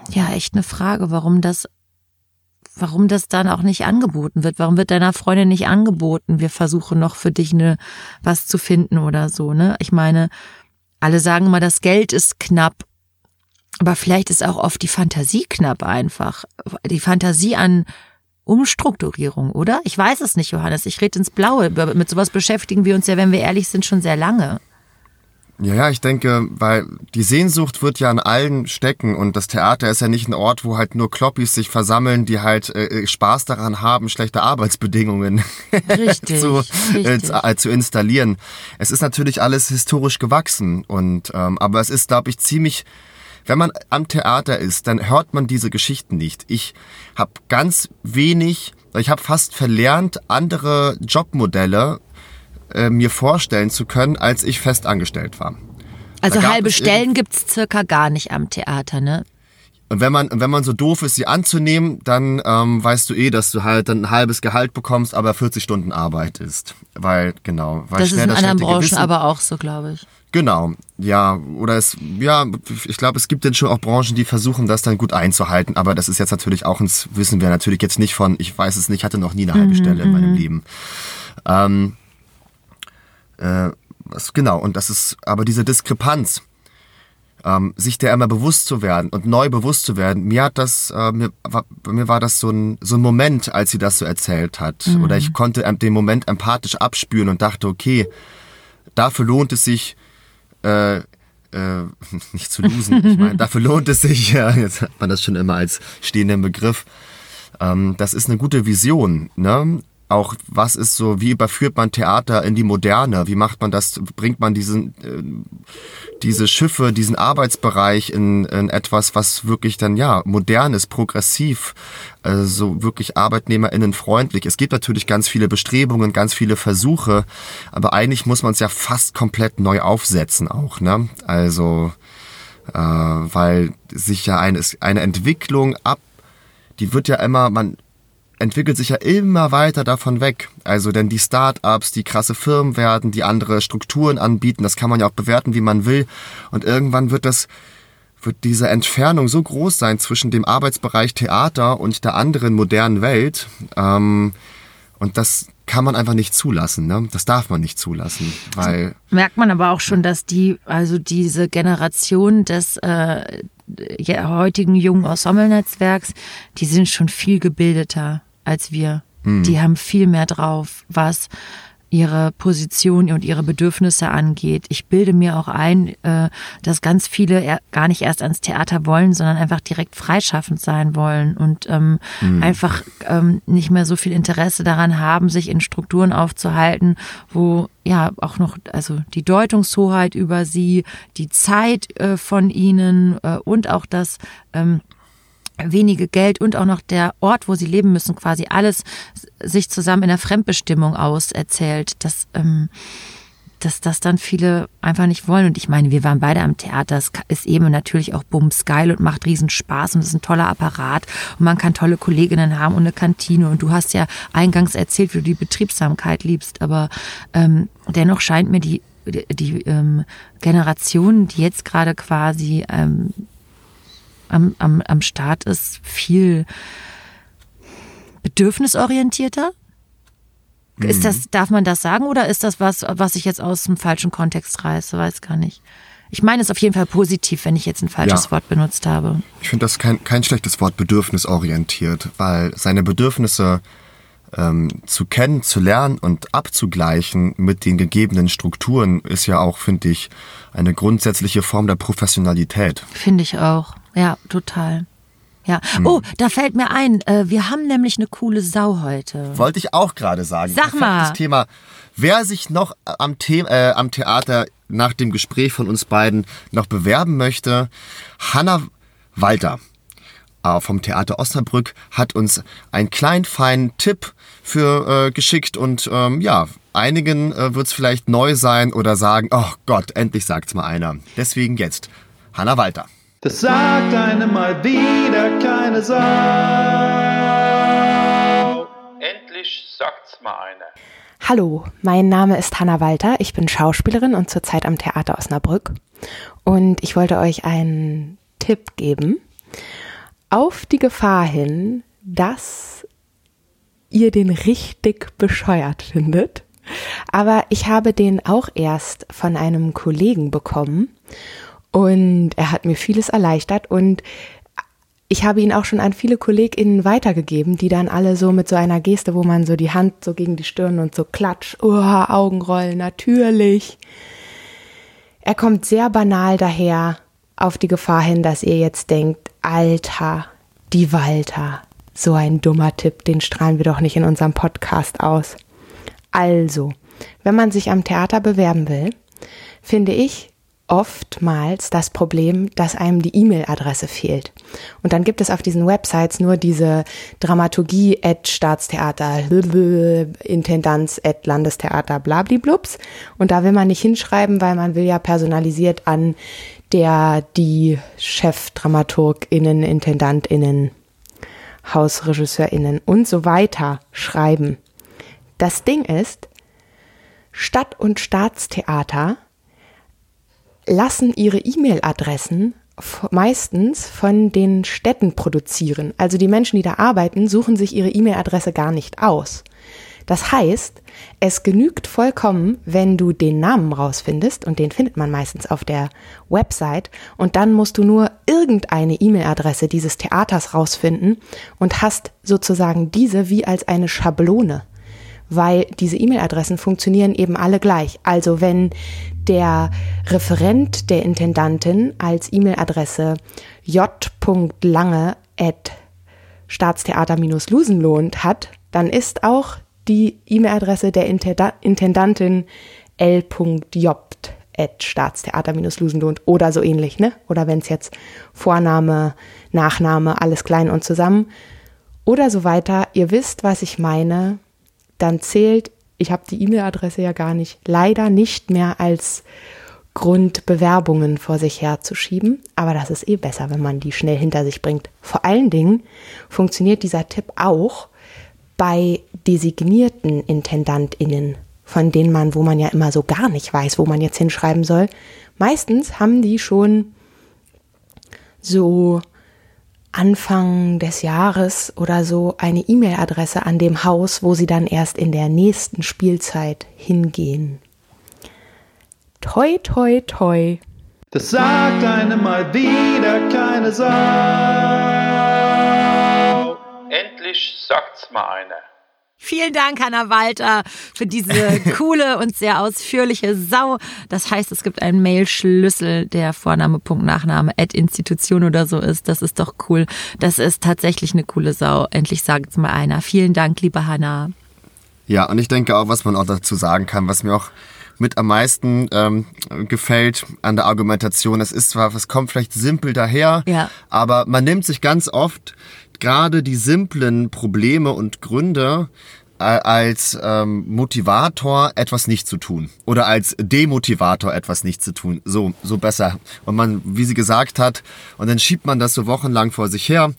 ja echt eine Frage, warum das warum das dann auch nicht angeboten wird. Warum wird deiner Freundin nicht angeboten? Wir versuchen noch für dich eine, was zu finden oder so, ne? Ich meine, alle sagen mal, das Geld ist knapp. Aber vielleicht ist auch oft die Fantasie knapp einfach. Die Fantasie an Umstrukturierung, oder? Ich weiß es nicht, Johannes. Ich rede ins Blaue. Mit sowas beschäftigen wir uns ja, wenn wir ehrlich sind, schon sehr lange. Ja, ja, ich denke, weil die Sehnsucht wird ja an allen stecken und das Theater ist ja nicht ein Ort, wo halt nur Kloppis sich versammeln, die halt äh, äh Spaß daran haben, schlechte Arbeitsbedingungen richtig, zu, richtig. Äh, äh, zu installieren. Es ist natürlich alles historisch gewachsen und ähm, aber es ist, glaube ich, ziemlich wenn man am Theater ist, dann hört man diese Geschichten nicht. Ich habe ganz wenig, ich habe fast verlernt, andere Jobmodelle äh, mir vorstellen zu können, als ich festangestellt war. Also halbe Stellen gibt's circa gar nicht am Theater, ne? Und wenn man, wenn man so doof ist, sie anzunehmen, dann ähm, weißt du eh, dass du halt ein halbes Gehalt bekommst, aber 40 Stunden Arbeit ist. Weil, genau. Weil das ist in anderen Branchen Gewissen, aber auch so, glaube ich. Genau, ja. Oder es, ja, ich glaube, es gibt dann schon auch Branchen, die versuchen, das dann gut einzuhalten, aber das ist jetzt natürlich auch ins, wissen wir natürlich jetzt nicht von, ich weiß es nicht, hatte noch nie eine halbe mhm, Stelle in meinem mhm. Leben. Ähm, äh, was, genau, und das ist aber diese Diskrepanz, ähm, sich der immer bewusst zu werden und neu bewusst zu werden. Mir hat das, äh, mir, war, mir war das so ein, so ein Moment, als sie das so erzählt hat. Mhm. Oder ich konnte den Moment empathisch abspüren und dachte, okay, dafür lohnt es sich, äh, äh, nicht zu losen. Ich meine, dafür lohnt es sich, ja, jetzt hat man das schon immer als stehenden Begriff. Ähm, das ist eine gute Vision, ne? Auch was ist so, wie überführt man Theater in die Moderne? Wie macht man das, bringt man diesen, äh, diese Schiffe, diesen Arbeitsbereich in, in etwas, was wirklich dann, ja, modern ist, progressiv, äh, so wirklich arbeitnehmerinnenfreundlich. Es gibt natürlich ganz viele Bestrebungen, ganz viele Versuche, aber eigentlich muss man es ja fast komplett neu aufsetzen auch, ne? Also, äh, weil sich ja eine, eine Entwicklung ab die wird ja immer, man entwickelt sich ja immer weiter davon weg. Also denn die Start-ups, die krasse Firmen werden, die andere Strukturen anbieten, das kann man ja auch bewerten, wie man will. Und irgendwann wird das wird diese Entfernung so groß sein zwischen dem Arbeitsbereich Theater und der anderen modernen Welt. Ähm, und das kann man einfach nicht zulassen. Ne? Das darf man nicht zulassen, weil merkt man aber auch schon, dass die also diese Generation des äh, heutigen jungen Ensemble-Netzwerks, die sind schon viel gebildeter als wir. Mhm. Die haben viel mehr drauf, was ihre Position und ihre Bedürfnisse angeht. Ich bilde mir auch ein, äh, dass ganz viele gar nicht erst ans Theater wollen, sondern einfach direkt freischaffend sein wollen und ähm, mhm. einfach ähm, nicht mehr so viel Interesse daran haben, sich in Strukturen aufzuhalten, wo ja auch noch also die Deutungshoheit über sie, die Zeit äh, von ihnen äh, und auch das ähm, wenige Geld und auch noch der Ort, wo sie leben müssen, quasi alles sich zusammen in der Fremdbestimmung auserzählt. Das, ähm, dass das dann viele einfach nicht wollen. Und ich meine, wir waren beide am Theater. Es ist eben natürlich auch bums geil und macht riesen Spaß und es ist ein toller Apparat und man kann tolle Kolleginnen haben und eine Kantine. Und du hast ja eingangs erzählt, wie du die Betriebsamkeit liebst. Aber ähm, dennoch scheint mir die, die, die ähm, Generation, die jetzt gerade quasi ähm, am, am, am Start ist, viel bedürfnisorientierter ist das, darf man das sagen oder ist das was, was ich jetzt aus dem falschen Kontext reiße? Weiß gar nicht. Ich meine es auf jeden Fall positiv, wenn ich jetzt ein falsches ja. Wort benutzt habe. Ich finde das kein, kein schlechtes Wort, bedürfnisorientiert, weil seine Bedürfnisse ähm, zu kennen, zu lernen und abzugleichen mit den gegebenen Strukturen ist ja auch, finde ich, eine grundsätzliche Form der Professionalität. Finde ich auch. Ja, total. Ja. Hm. Oh, da fällt mir ein, äh, wir haben nämlich eine coole Sau heute. Wollte ich auch gerade sagen. Sag mal. Das Thema. Wer sich noch am, The äh, am Theater nach dem Gespräch von uns beiden noch bewerben möchte, Hanna Walter äh, vom Theater Osnabrück hat uns einen kleinen feinen Tipp für äh, geschickt und ähm, ja, einigen äh, wird es vielleicht neu sein oder sagen, oh Gott, endlich sagt's mal einer. Deswegen jetzt Hanna Walter. Das sagt einem mal wieder keine Sau. Endlich sagt's mal eine. Hallo, mein Name ist Hanna Walter. Ich bin Schauspielerin und zurzeit am Theater Osnabrück. Und ich wollte euch einen Tipp geben. Auf die Gefahr hin, dass ihr den richtig bescheuert findet. Aber ich habe den auch erst von einem Kollegen bekommen. Und er hat mir vieles erleichtert und ich habe ihn auch schon an viele KollegInnen weitergegeben, die dann alle so mit so einer Geste, wo man so die Hand so gegen die Stirn und so klatsch, oh, Augenrollen, natürlich. Er kommt sehr banal daher auf die Gefahr hin, dass ihr jetzt denkt, Alter, die Walter, so ein dummer Tipp, den strahlen wir doch nicht in unserem Podcast aus. Also, wenn man sich am Theater bewerben will, finde ich, oftmals das Problem, dass einem die E-Mail-Adresse fehlt. Und dann gibt es auf diesen Websites nur diese Dramaturgie at Staatstheater, Intendanz at Landestheater, blabliblups. Und da will man nicht hinschreiben, weil man will ja personalisiert an der, die ChefdramaturgInnen, IntendantInnen, HausregisseurInnen und so weiter schreiben. Das Ding ist, Stadt- und Staatstheater lassen ihre E-Mail-Adressen meistens von den Städten produzieren. Also die Menschen, die da arbeiten, suchen sich ihre E-Mail-Adresse gar nicht aus. Das heißt, es genügt vollkommen, wenn du den Namen rausfindest, und den findet man meistens auf der Website, und dann musst du nur irgendeine E-Mail-Adresse dieses Theaters rausfinden und hast sozusagen diese wie als eine Schablone weil diese E-Mail-Adressen funktionieren eben alle gleich. Also wenn der Referent der Intendantin als E-Mail-Adresse j.lange at staatstheater-lusenlohnt hat, dann ist auch die E-Mail-Adresse der Intendantin l.jobt at staatstheater-lusenlohnt oder so ähnlich, ne? Oder wenn es jetzt Vorname, Nachname, alles klein und zusammen oder so weiter. Ihr wisst, was ich meine dann zählt, ich habe die E-Mail-Adresse ja gar nicht, leider nicht mehr als Grund, Bewerbungen vor sich herzuschieben. Aber das ist eh besser, wenn man die schnell hinter sich bringt. Vor allen Dingen funktioniert dieser Tipp auch bei designierten IntendantInnen, von denen man, wo man ja immer so gar nicht weiß, wo man jetzt hinschreiben soll. Meistens haben die schon so Anfang des Jahres oder so eine E-Mail-Adresse an dem Haus, wo sie dann erst in der nächsten Spielzeit hingehen. Toi, toi, toi. Das sagt einem mal wieder keine Sau. Endlich sagt's mal eine. Vielen Dank, Hanna Walter, für diese coole und sehr ausführliche Sau. Das heißt, es gibt einen Mail-Schlüssel, der Vorname, Punkt, Nachname, at Institution oder so ist. Das ist doch cool. Das ist tatsächlich eine coole Sau. Endlich sagt es mal einer. Vielen Dank, liebe Hanna. Ja, und ich denke auch, was man auch dazu sagen kann, was mir auch mit am meisten ähm, gefällt an der Argumentation. Es ist zwar, es kommt vielleicht simpel daher, ja. aber man nimmt sich ganz oft gerade die simplen Probleme und Gründe äh, als ähm, Motivator etwas nicht zu tun oder als Demotivator etwas nicht zu tun. So, so besser. Und man, wie sie gesagt hat, und dann schiebt man das so wochenlang vor sich her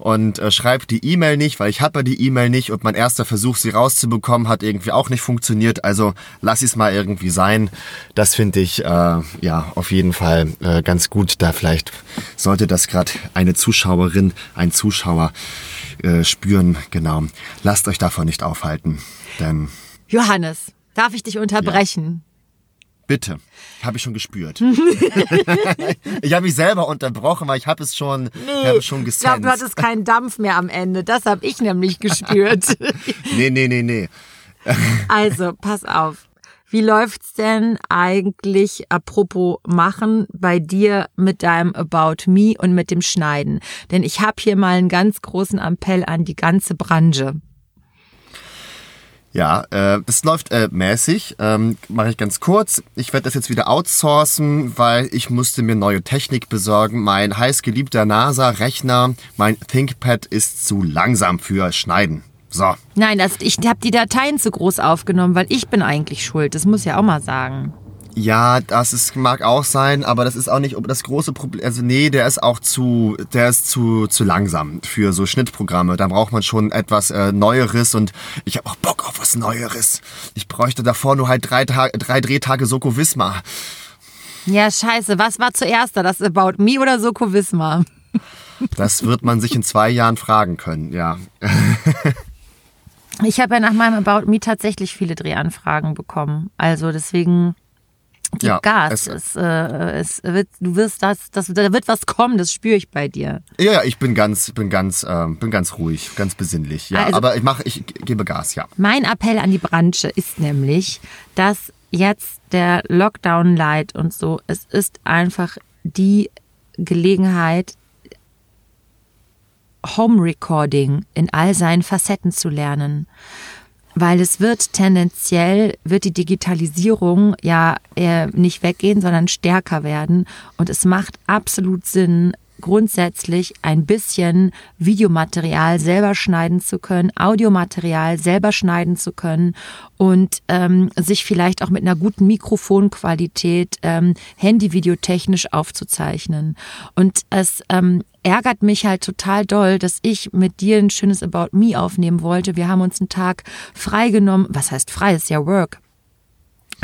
und äh, schreibt die E-Mail nicht, weil ich habe ja die E-Mail nicht und mein erster Versuch, sie rauszubekommen, hat irgendwie auch nicht funktioniert. Also lass es mal irgendwie sein. Das finde ich äh, ja auf jeden Fall äh, ganz gut. Da vielleicht sollte das gerade eine Zuschauerin, ein Zuschauer äh, spüren. Genau. Lasst euch davon nicht aufhalten, denn Johannes, darf ich dich unterbrechen? Bitte, habe ich schon gespürt. ich habe mich selber unterbrochen, weil ich habe es schon, habe es schon ich glaube, gesensed. du hattest keinen Dampf mehr am Ende. Das habe ich nämlich gespürt. nee, nee, nee, nee. Also, pass auf. Wie läuft's denn eigentlich, apropos machen, bei dir mit deinem About Me und mit dem Schneiden? Denn ich habe hier mal einen ganz großen Appell an die ganze Branche. Ja, äh, das läuft äh, mäßig. Ähm, Mache ich ganz kurz. Ich werde das jetzt wieder outsourcen, weil ich musste mir neue Technik besorgen. Mein heißgeliebter NASA-Rechner, mein ThinkPad ist zu langsam für Schneiden. So. Nein, das, ich habe die Dateien zu groß aufgenommen, weil ich bin eigentlich schuld. Das muss ja auch mal sagen. Ja, das ist, mag auch sein, aber das ist auch nicht das große Problem. Also nee, der ist auch zu, der ist zu, zu langsam für so Schnittprogramme. Da braucht man schon etwas äh, Neueres und ich habe auch Bock auf was Neueres. Ich bräuchte davor nur halt drei, Tage, drei Drehtage Soko Wismar. Ja, scheiße. Was war zuerst da? Das About Me oder Soko Wismar? Das wird man sich in zwei Jahren fragen können, ja. Ich habe ja nach meinem About Me tatsächlich viele Drehanfragen bekommen. Also deswegen gib Ja, Gas. es- Es, äh, es wird, du wirst das, das, da wird was kommen, das spüre ich bei dir. Ja, ich bin ganz, bin ganz, ähm, bin ganz ruhig, ganz besinnlich. Ja, Also- aber ich mache, ich gebe Gas, ja. Mein Appell an die Branche ist nämlich, dass jetzt der Lockdown light und so, es ist einfach die Gelegenheit, Home Recording in all seinen Facetten zu lernen. Weil es wird tendenziell, wird die Digitalisierung ja eher nicht weggehen, sondern stärker werden. Und es macht absolut Sinn, grundsätzlich ein bisschen Videomaterial selber schneiden zu können, Audiomaterial selber schneiden zu können und ähm, sich vielleicht auch mit einer guten Mikrofonqualität ähm, Handyvideotechnisch aufzuzeichnen. Und es ähm, ärgert mich halt total doll, dass ich mit dir ein schönes About Me aufnehmen wollte. Wir haben uns einen Tag freigenommen. Was heißt frei? Ist ja Work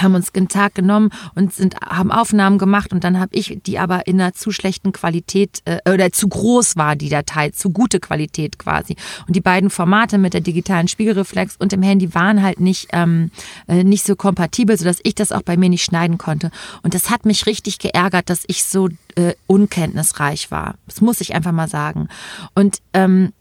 haben uns einen Tag genommen und sind haben Aufnahmen gemacht und dann habe ich die aber in einer zu schlechten Qualität äh, oder zu groß war die Datei, zu gute Qualität quasi. Und die beiden Formate mit der digitalen Spiegelreflex und dem Handy waren halt nicht ähm, äh, nicht so kompatibel, sodass ich das auch bei mir nicht schneiden konnte. Und das hat mich richtig geärgert, dass ich so äh, unkenntnisreich war. Das muss ich einfach mal sagen. Und ähm,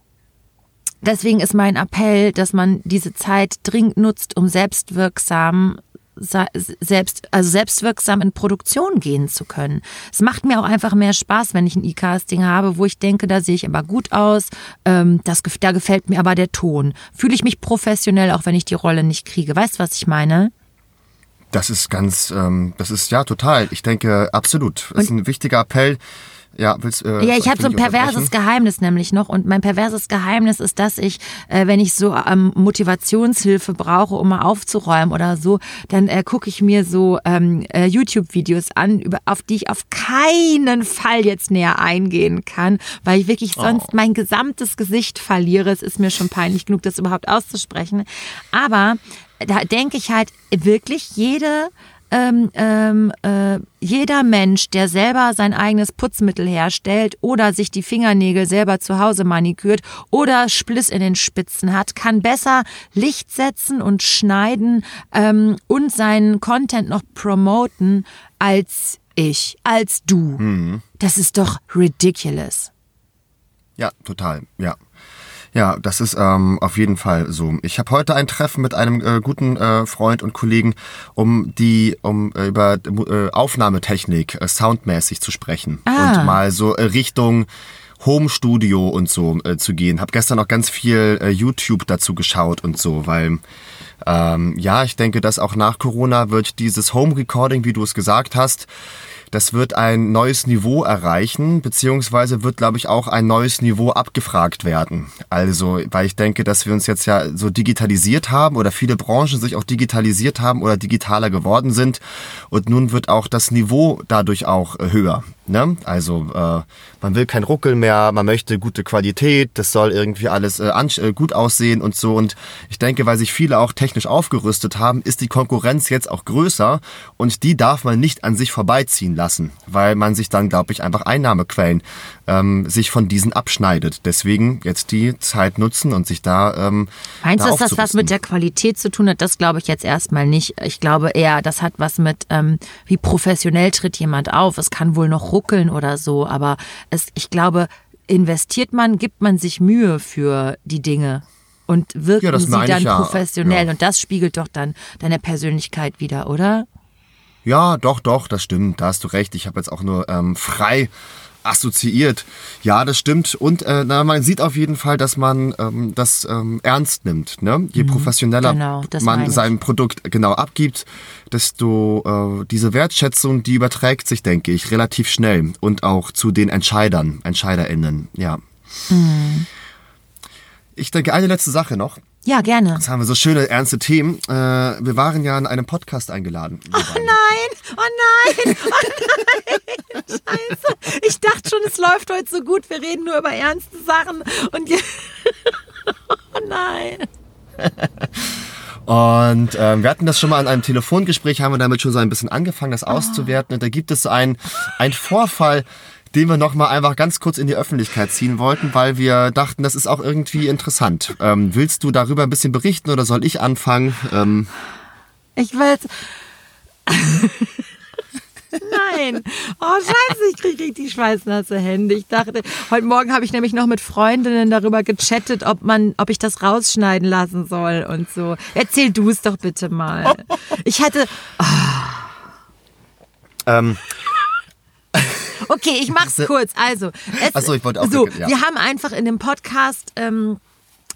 Deswegen ist mein Appell, dass man diese Zeit dringend nutzt, um selbstwirksam se- selbst, also selbstwirksam in Produktion gehen zu können. Es macht mir auch einfach mehr Spaß, wenn ich ein E-Casting habe, wo ich denke, da sehe ich aber gut aus, ähm, das, da gefällt mir aber der Ton. Fühle ich mich professionell, auch wenn ich die Rolle nicht kriege. Weißt du, was ich meine? Das ist ganz, ähm, das ist ja total. Ich denke, absolut. Das ist ein wichtiger Appell. Ja, willst, äh, Ja, ich habe so ein perverses? Geheimnis nämlich noch und mein perverses Geheimnis ist, dass ich, äh, wenn ich so ähm, Motivationshilfe brauche, um mal aufzuräumen oder so, dann äh, gucke ich mir so ähm, äh, YouTube-Videos an, über, auf die ich auf keinen Fall jetzt näher eingehen kann, weil ich wirklich sonst mein gesamtes Gesicht verliere. Es ist mir schon peinlich genug, das überhaupt auszusprechen. Aber da denke ich halt wirklich jede ähm, ähm, äh, jeder Mensch, der selber sein eigenes Putzmittel herstellt oder sich die Fingernägel selber zu Hause manikürt oder Spliss in den Spitzen hat, kann besser Licht setzen und schneiden ähm, und seinen Content noch promoten als ich, als du. Das ist doch ridiculous. Ja, total, ja. Ja, das ist ähm, auf jeden Fall so. Ich habe heute ein Treffen mit einem äh, guten äh, Freund und Kollegen, um die, um äh, über äh, Aufnahmetechnik äh, soundmäßig zu sprechen Ah. und mal so äh, Richtung Home Studio und so äh, zu gehen. Hab gestern noch ganz viel äh, YouTube dazu geschaut und so, weil ähm, ja, ich denke, dass auch nach Corona wird dieses Home Recording, wie du es gesagt hast, das wird ein neues Niveau erreichen, beziehungsweise wird, glaube ich, auch ein neues Niveau abgefragt werden. Also, weil ich denke, dass wir uns jetzt ja so digitalisiert haben oder viele Branchen sich auch digitalisiert haben oder digitaler geworden sind. Und nun wird auch das Niveau dadurch auch äh, höher. Ne? Also äh, man will kein Ruckel mehr, man möchte gute Qualität, das soll irgendwie alles äh, äh, gut aussehen und so. Und ich denke, weil sich viele auch technisch aufgerüstet haben, ist die Konkurrenz jetzt auch größer und die darf man nicht an sich vorbeiziehen lassen, weil man sich dann, glaube ich, einfach Einnahmequellen ähm, sich von diesen abschneidet. Deswegen jetzt die Zeit nutzen und sich da. Ähm, Meinst du, dass das was mit der Qualität zu tun hat? Das glaube ich jetzt erstmal nicht. Ich glaube eher, das hat was mit, ähm, wie professionell tritt jemand auf. Es kann wohl noch ruckeln oder so, aber es, ich glaube, investiert man, gibt man sich Mühe für die Dinge und wirken Ja, sie dann ja, professionell ja. und das spiegelt doch dann deine Persönlichkeit wieder, oder? Ja, doch, doch, das stimmt. Da hast du recht. Ich habe jetzt auch nur ähm, frei assoziiert. Ja, das stimmt. Und äh, na, man sieht auf jeden Fall, dass man ähm, das ähm, ernst nimmt. Ne? Je professioneller genau, man sein Produkt genau abgibt, desto äh, diese Wertschätzung, die überträgt sich, denke ich, relativ schnell und auch zu den Entscheidern, EntscheiderInnen. Ja. Mhm. Ich denke, eine letzte Sache noch. Ja, gerne. Jetzt haben wir so schöne, ernste Themen. Äh, wir waren ja in einem Podcast eingeladen. beide. Nein, oh nein, oh nein, scheiße. Ich dachte schon, es läuft heute so gut, wir reden nur über ernste Sachen und oh nein. Und ähm, wir hatten das schon mal in einem Telefongespräch, haben wir damit schon so ein bisschen angefangen, das auszuwerten. Und da gibt es ein, ein Vorfall, den wir nochmal einfach ganz kurz in die Öffentlichkeit ziehen wollten, weil wir dachten, das ist auch irgendwie interessant. Ähm, willst du darüber ein bisschen berichten oder soll ich anfangen? Ähm, Ich will. Nein. Oh, scheiße, ich kriege richtig schweißnasse Hände. Ich dachte, heute Morgen habe ich nämlich noch mit Freundinnen darüber gechattet, ob man, ob ich das rausschneiden lassen soll und so. Erzähl du es doch bitte mal. Ich hatte, ähm, Okay, ich mach's kurz. Also, es, Ach so, ich wollte auch- so, wir haben einfach in dem Podcast ähm,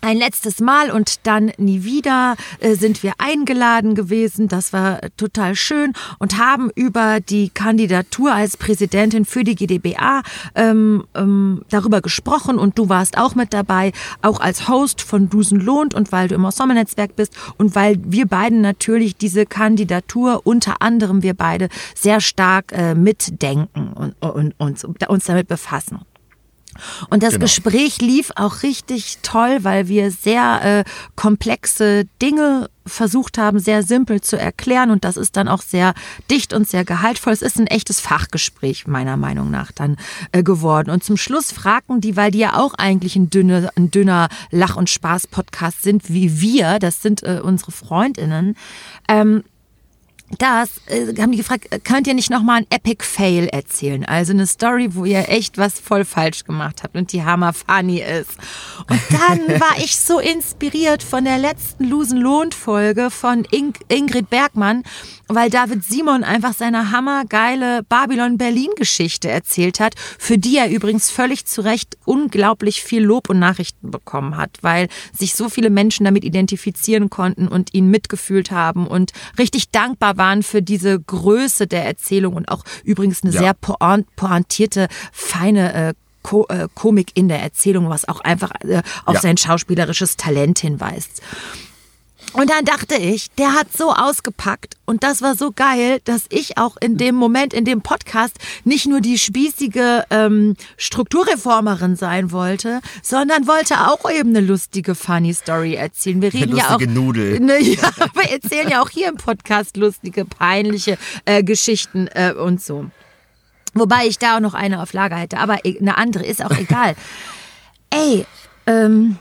ein letztes Mal und dann nie wieder äh, sind wir eingeladen gewesen. Das war total schön und haben über die Kandidatur als Präsidentin für die GdBA ähm, ähm, darüber gesprochen und du warst auch mit dabei, auch als Host von Dusen lohnt und weil du im Sommernetzwerk bist und weil wir beiden natürlich diese Kandidatur unter anderem wir beide sehr stark äh, mitdenken und, und, und uns damit befassen. Und das Genau. Gespräch lief auch richtig toll, weil wir sehr äh, komplexe Dinge versucht haben, sehr simpel zu erklären. Und das ist dann auch sehr dicht und sehr gehaltvoll. Es ist ein echtes Fachgespräch, meiner Meinung nach, dann äh, geworden. Und zum Schluss fragten die, weil die ja auch eigentlich ein dünner, ein dünner Lach- und Spaß-Podcast sind, wie wir, das sind äh, unsere FreundInnen, ähm, das äh, haben die gefragt, äh, könnt ihr nicht nochmal ein Epic Fail erzählen? Also eine Story, wo ihr echt was voll falsch gemacht habt und die hammer funny ist. Und dann war ich so inspiriert von der letzten Lusen Lohnt Folge von Ing Ingrid Bergmann, weil David Simon einfach seine hammergeile Babylon Berlin Geschichte erzählt hat, für die er übrigens völlig zu Recht unglaublich viel Lob und Nachrichten bekommen hat, weil sich so viele Menschen damit identifizieren konnten und ihn mitgefühlt haben und richtig dankbar waren für diese Größe der Erzählung und auch übrigens eine Ja. sehr point- pointierte, feine äh, Ko äh, Komik in der Erzählung, was auch einfach äh, auf Ja. sein schauspielerisches Talent hinweist. Und dann dachte ich, der hat so ausgepackt und das war so geil, dass ich auch in dem Moment, in dem Podcast nicht nur die spießige ähm, Strukturreformerin sein wollte, sondern wollte auch eben eine lustige, funny Story erzählen. Wir reden ja auch Nudel. Ne, ja, wir erzählen ja auch hier im Podcast lustige, peinliche äh, Geschichten äh, und so. Wobei ich da auch noch eine auf Lager hätte, aber e- eine andere ist auch egal. Ey, ähm,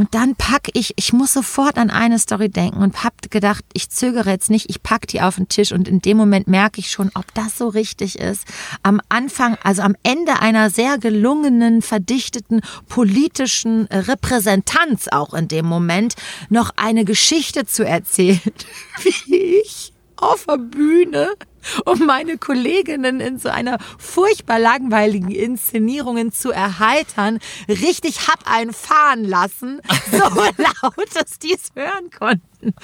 und dann pack ich, ich muss sofort an eine Story denken und hab gedacht, ich zögere jetzt nicht, ich pack die auf den Tisch und in dem Moment merke ich schon, ob das so richtig ist. Am Anfang, also am Ende einer sehr gelungenen, verdichteten politischen Repräsentanz auch in dem Moment, noch eine Geschichte zu erzählen, wie ich auf der Bühne um meine Kolleginnen in so einer furchtbar langweiligen Inszenierung zu erheitern, richtig hab einen fahren lassen, so laut, dass die es hören konnten.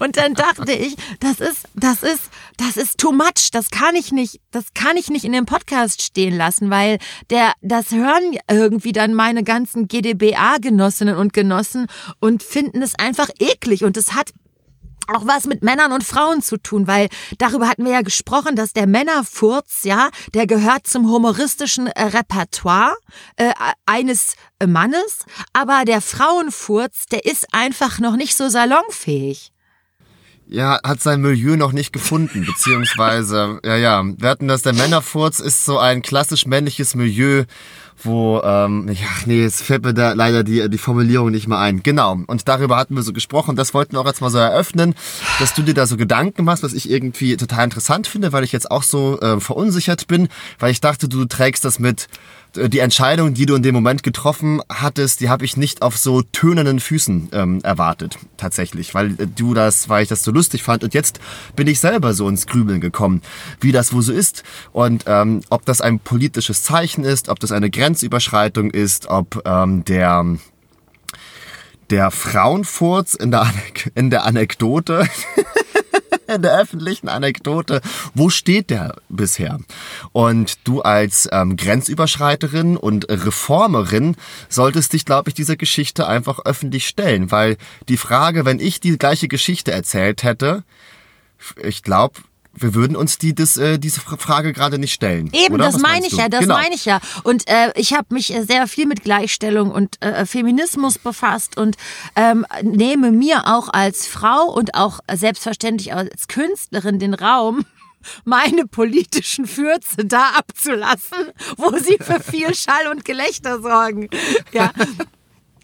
Und dann dachte ich, das ist, das ist, das ist too much. Das kann ich nicht, das kann ich nicht in dem Podcast stehen lassen, weil der, das hören irgendwie dann meine ganzen GDBA-Genossinnen und Genossen und finden es einfach eklig. Und es hat auch was mit Männern und Frauen zu tun, weil darüber hatten wir ja gesprochen, dass der Männerfurz, ja, der gehört zum humoristischen äh, Repertoire äh, eines äh, Mannes, aber der Frauenfurz, der ist einfach noch nicht so salonfähig. Ja, hat sein Milieu noch nicht gefunden, beziehungsweise, ja, ja, wir hatten das, der Männerfurz ist so ein klassisch männliches Milieu, wo, ähm, ja, nee, jetzt fällt mir da leider die, die Formulierung nicht mehr ein. Genau, und darüber hatten wir so gesprochen, das wollten wir auch jetzt mal so eröffnen, dass du dir da so Gedanken machst, was ich irgendwie total interessant finde, weil ich jetzt auch so äh, verunsichert bin, weil ich dachte, du trägst das mit die Entscheidung, die du in dem Moment getroffen hattest, die habe ich nicht auf so tönenden Füßen ähm, erwartet, tatsächlich, weil äh, du das, weil ich das so lustig fand. Und jetzt bin ich selber so ins Grübeln gekommen, wie das wo so ist und ähm, ob das ein politisches Zeichen ist, ob das eine Grenzüberschreitung ist, ob ähm, der der Frauenfurz in der, in der Anekdote in der öffentlichen Anekdote, wo steht der bisher? Und du als ähm, Grenzüberschreiterin und Reformerin solltest dich, glaube ich, dieser Geschichte einfach öffentlich stellen, weil die Frage, wenn ich die gleiche Geschichte erzählt hätte, ich glaube, wir würden uns die, das, äh, diese Frage gerade nicht stellen. Eben, oder? das Was meine ich du? ja, das genau. meine ich ja. Und äh, ich habe mich äh, sehr viel mit Gleichstellung und äh, Feminismus befasst und ähm, nehme mir auch als Frau und auch selbstverständlich als Künstlerin den Raum, meine politischen Fürze da abzulassen, wo sie für viel Schall und Gelächter sorgen. Ja.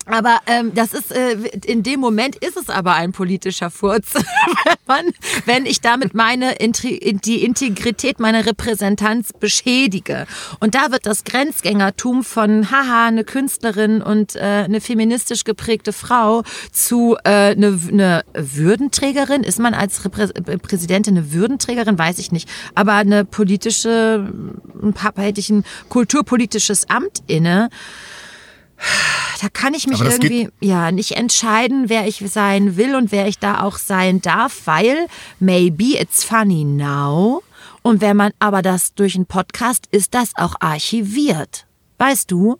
Aber ähm, das ist äh, in dem Moment ist es aber ein politischer Furz, wenn, man, wenn ich damit meine Intri die Integrität meiner Repräsentanz beschädige. Und da wird das Grenzgängertum von haha eine Künstlerin und äh, eine feministisch geprägte Frau zu äh, eine, eine Würdenträgerin. Ist man als Reprä Präsidentin eine Würdenträgerin? Weiß ich nicht. Aber eine politische, ein paar hätte ich ein kulturpolitisches Amt inne da kann ich mich irgendwie ja nicht entscheiden, wer ich sein will und wer ich da auch sein darf, weil maybe it's funny now. Und wenn man aber das durch einen Podcast ist das auch archiviert. Weißt du?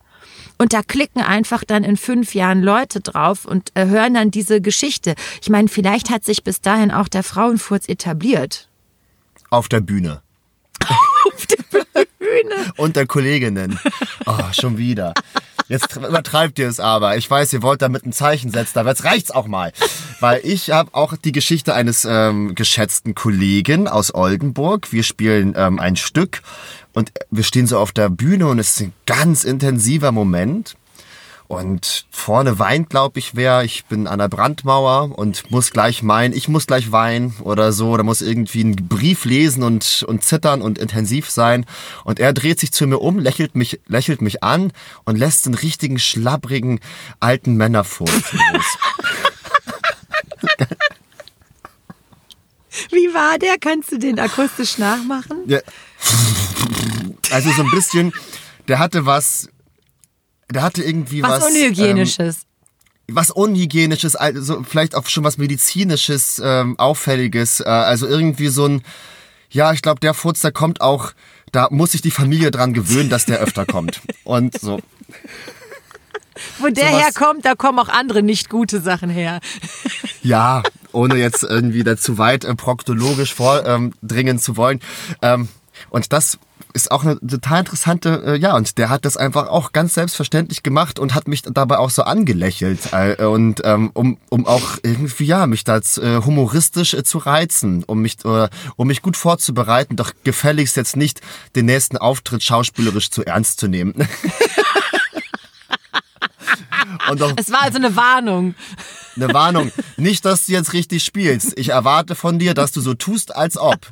Und da klicken einfach dann in fünf Jahren Leute drauf und äh, hören dann diese Geschichte. Ich meine, vielleicht hat sich bis dahin auch der Frauenfurz etabliert. Auf der Bühne. Auf der Bühne. Unter Kolleginnen. Oh, schon wieder. Jetzt übertreibt ihr es aber. Ich weiß, ihr wollt damit ein Zeichen setzen, aber jetzt reicht's auch mal. Weil ich habe auch die Geschichte eines ähm, geschätzten Kollegen aus Oldenburg. Wir spielen ähm, ein Stück und wir stehen so auf der Bühne und es ist ein ganz intensiver Moment. Und vorne weint, glaube ich, wer. Ich bin an der Brandmauer und muss gleich meinen, ich muss gleich weinen oder so. Oder muss irgendwie einen Brief lesen und, und zittern und intensiv sein. Und er dreht sich zu mir um, lächelt mich, lächelt mich an und lässt einen richtigen, schlabbrigen, alten Männerfurz los. Wie war der? Kannst du den akustisch nachmachen? Ja. Also so ein bisschen, der hatte was, der hatte irgendwie was. Was Unhygienisches. Ähm, was Unhygienisches, also vielleicht auch schon was Medizinisches, ähm, Auffälliges. Äh, also irgendwie so ein, ja, ich glaube, der Furz, der kommt auch, da muss sich die Familie dran gewöhnen, dass der öfter kommt. Und so. Wo der sowas- herkommt, da kommen auch andere nicht gute Sachen her. Ja, ohne jetzt irgendwie da zu weit äh, proktologisch vordringen zu wollen. Ähm, und das ist auch eine total interessante, äh, ja, und der hat das einfach auch ganz selbstverständlich gemacht und hat mich dabei auch so angelächelt. Äh, und ähm, um, um auch irgendwie, ja, mich da äh, humoristisch äh, zu reizen, um mich, äh, um mich gut vorzubereiten, doch gefälligst jetzt nicht den nächsten Auftritt schauspielerisch zu ernst zu nehmen. und auch Es war also eine Warnung. eine Warnung. Nicht, dass du jetzt richtig spielst. Ich erwarte von dir, dass du so tust, als ob.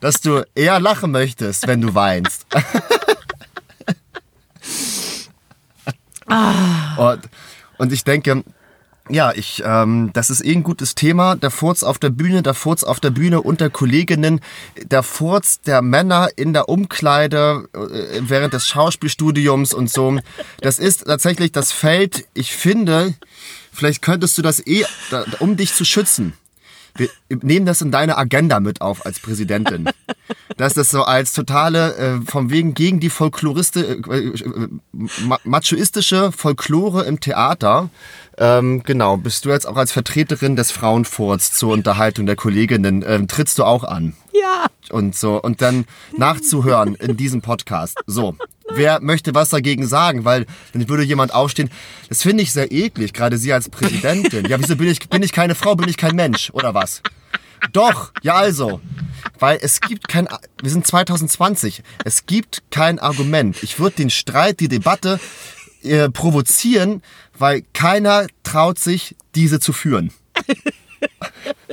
Dass du eher lachen möchtest, wenn du weinst. Und, und ich denke, Ja, ich, ähm, das ist eh ein gutes Thema. Der Furz auf der Bühne, der Furz auf der Bühne unter Kolleginnen, der Furz der Männer in der Umkleide äh, während des Schauspielstudiums und so. Das ist tatsächlich das Feld, ich finde, vielleicht könntest du das eh, da, um dich zu schützen. Wir nehmen das in deine Agenda mit auf als Präsidentin. Dass das so als totale, äh, vom wegen gegen die Folkloriste, äh, äh, ma- machoistische Folklore im Theater. Ähm, genau, bist du jetzt auch als Vertreterin des Frauenfurts zur Unterhaltung der Kolleginnen, ähm, trittst du auch an? Ja. und so und dann nachzuhören in diesem Podcast. So, wer möchte was dagegen sagen? Weil dann würde jemand aufstehen. Das finde ich sehr eklig, gerade Sie als Präsidentin. Ja, wieso bin ich bin ich keine Frau, bin ich kein Mensch oder was? Doch, ja also, weil es gibt kein wir sind 2020. Es gibt kein Argument. Ich würde den Streit, die Debatte äh, provozieren, weil keiner traut sich diese zu führen.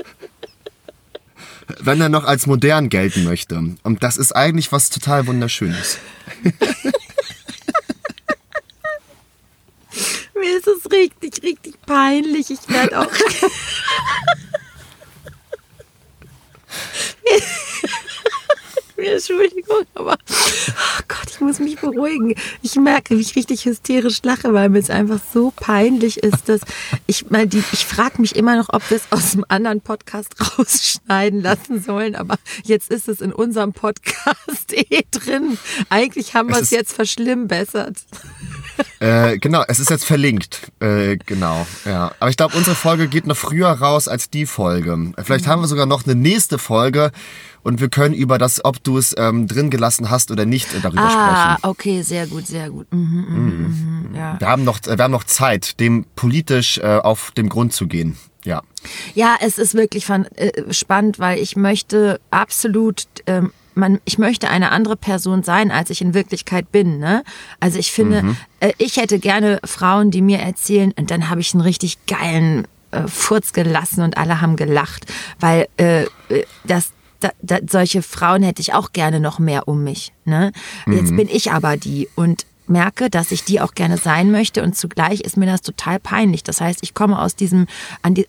wenn er noch als modern gelten möchte. Und das ist eigentlich was total Wunderschönes. Mir ist es richtig, richtig peinlich. Ich werde auch. Mir- Entschuldigung, aber oh Gott, ich muss mich beruhigen. Ich merke, wie ich richtig hysterisch lache, weil mir es einfach so peinlich ist, dass ich mal die, ich frage mich immer noch, ob wir es aus dem anderen Podcast rausschneiden lassen sollen, aber jetzt ist es in unserem Podcast eh drin. Eigentlich haben wir Es jetzt verschlimmbessert. Äh, genau, es ist jetzt verlinkt. Äh, genau, ja. Aber ich glaube, unsere Folge geht noch früher raus als die Folge. Vielleicht haben wir sogar noch eine nächste Folge und wir können über das, ob du es ähm, drin gelassen hast oder nicht, äh, darüber Ah, sprechen. okay, sehr gut, sehr gut. Mhm, mhm, mhm, ja. Wir haben noch, äh, wir haben noch Zeit, dem politisch äh, auf dem Grund zu gehen. Ja. ja, es ist wirklich fan- äh, spannend, weil ich möchte absolut, ähm, man, ich möchte eine andere Person sein, als ich in Wirklichkeit bin. Ne? Also ich finde, äh, ich hätte gerne Frauen, die mir erzählen, und dann habe ich einen richtig geilen äh, Furz gelassen und alle haben gelacht, weil äh, äh, das da, da, solche Frauen hätte ich auch gerne noch mehr um mich. Ne? Jetzt bin ich aber die und merke, dass ich die auch gerne sein möchte und zugleich ist mir das total peinlich. Das heißt, ich komme aus diesem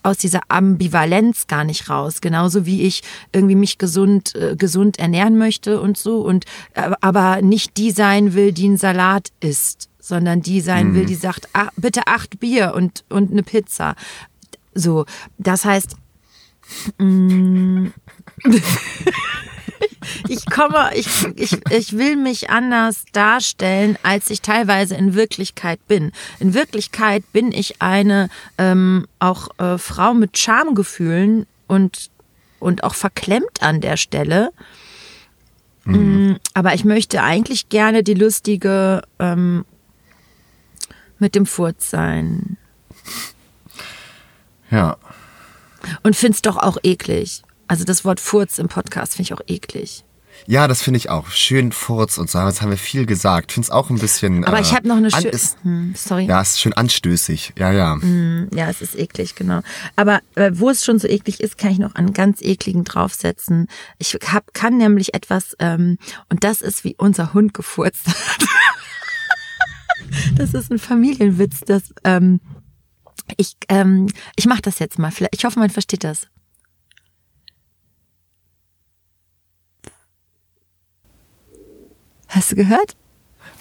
aus dieser Ambivalenz gar nicht raus, genauso wie ich irgendwie mich gesund äh, gesund ernähren möchte und so und äh, aber nicht die sein will, die einen Salat isst, sondern die sein will, die sagt, ach, bitte acht Bier und und eine Pizza. So, das heißt, ich komme, ich, ich, ich will mich anders darstellen, als ich teilweise in Wirklichkeit bin. In Wirklichkeit bin ich eine ähm, auch äh, Frau mit Schamgefühlen und, und auch verklemmt an der Stelle. Mm, Aber ich möchte eigentlich gerne die lustige ähm, mit dem Furz sein. Ja. Und find's doch auch eklig. Also das Wort Furz im Podcast finde ich auch eklig. Ja, das finde ich auch. Schön Furz und so. Jetzt haben wir viel gesagt. Finde es auch ein bisschen. Aber äh, ich habe noch eine schöne. Hm, sorry. Ja, es ist schön anstößig. Ja, ja. Ja, es ist eklig, genau. Aber äh, wo es schon so eklig ist, kann ich noch einen ganz ekligen draufsetzen. Ich hab, kann nämlich etwas, ähm, und das ist wie unser Hund gefurzt hat. das ist ein Familienwitz, das ähm, ich ähm, ich mache das jetzt mal. Vielleicht, ich hoffe, man versteht das. Hast du gehört?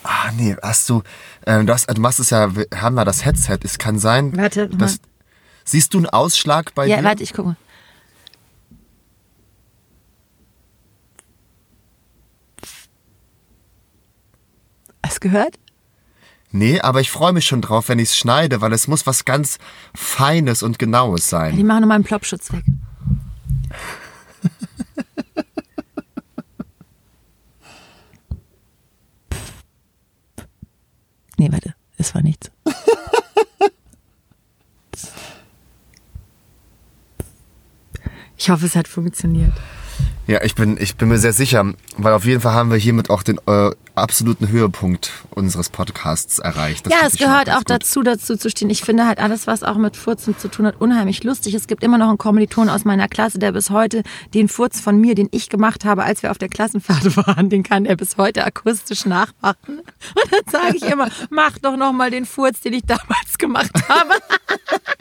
Ah, nee, hast du, ähm, du, hast, du machst es ja, wir haben da das Headset. Es kann sein, Warte, dass, siehst du einen Ausschlag bei Ja, dir? warte, ich gucke. Hast du gehört? Nee, aber ich freue mich schon drauf, wenn ich es schneide, weil es muss was ganz Feines und Genaues Die sein. machen nochmal einen Plopschutz weg. Nee, warte, es war nichts. Ich hoffe, es hat funktioniert. Ja, ich bin, ich bin mir sehr sicher, weil auf jeden Fall haben wir hiermit auch den äh, absoluten Höhepunkt unseres Podcasts erreicht. Das ja, es gehört auch gut. dazu, dazu zu stehen. Ich finde halt alles, was auch mit Furzen zu tun hat, unheimlich lustig. Es gibt immer noch einen Kommiliton aus meiner Klasse, der bis heute den Furz von mir, den ich gemacht habe, als wir auf der Klassenfahrt waren, den kann er bis heute akustisch nachmachen. Und dann sage ich immer, mach doch noch mal den Furz, den ich damals gemacht habe.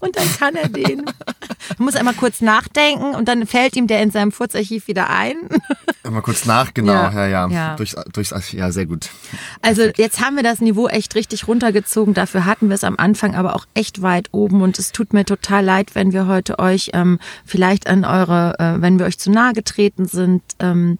Und dann kann er den. Er muss einmal kurz nachdenken und dann fällt ihm der in seinem Furzarchiv wieder ein. Mal kurz nach, genau, Ja, ja, ja. ja. Durchs, durchs, ja, sehr gut. Also jetzt haben wir das Niveau echt richtig runtergezogen. Dafür hatten wir es am Anfang aber auch echt weit oben. Und es tut mir total leid, wenn wir heute euch ähm, vielleicht an eure, äh, wenn wir euch zu nahe getreten sind. Ähm,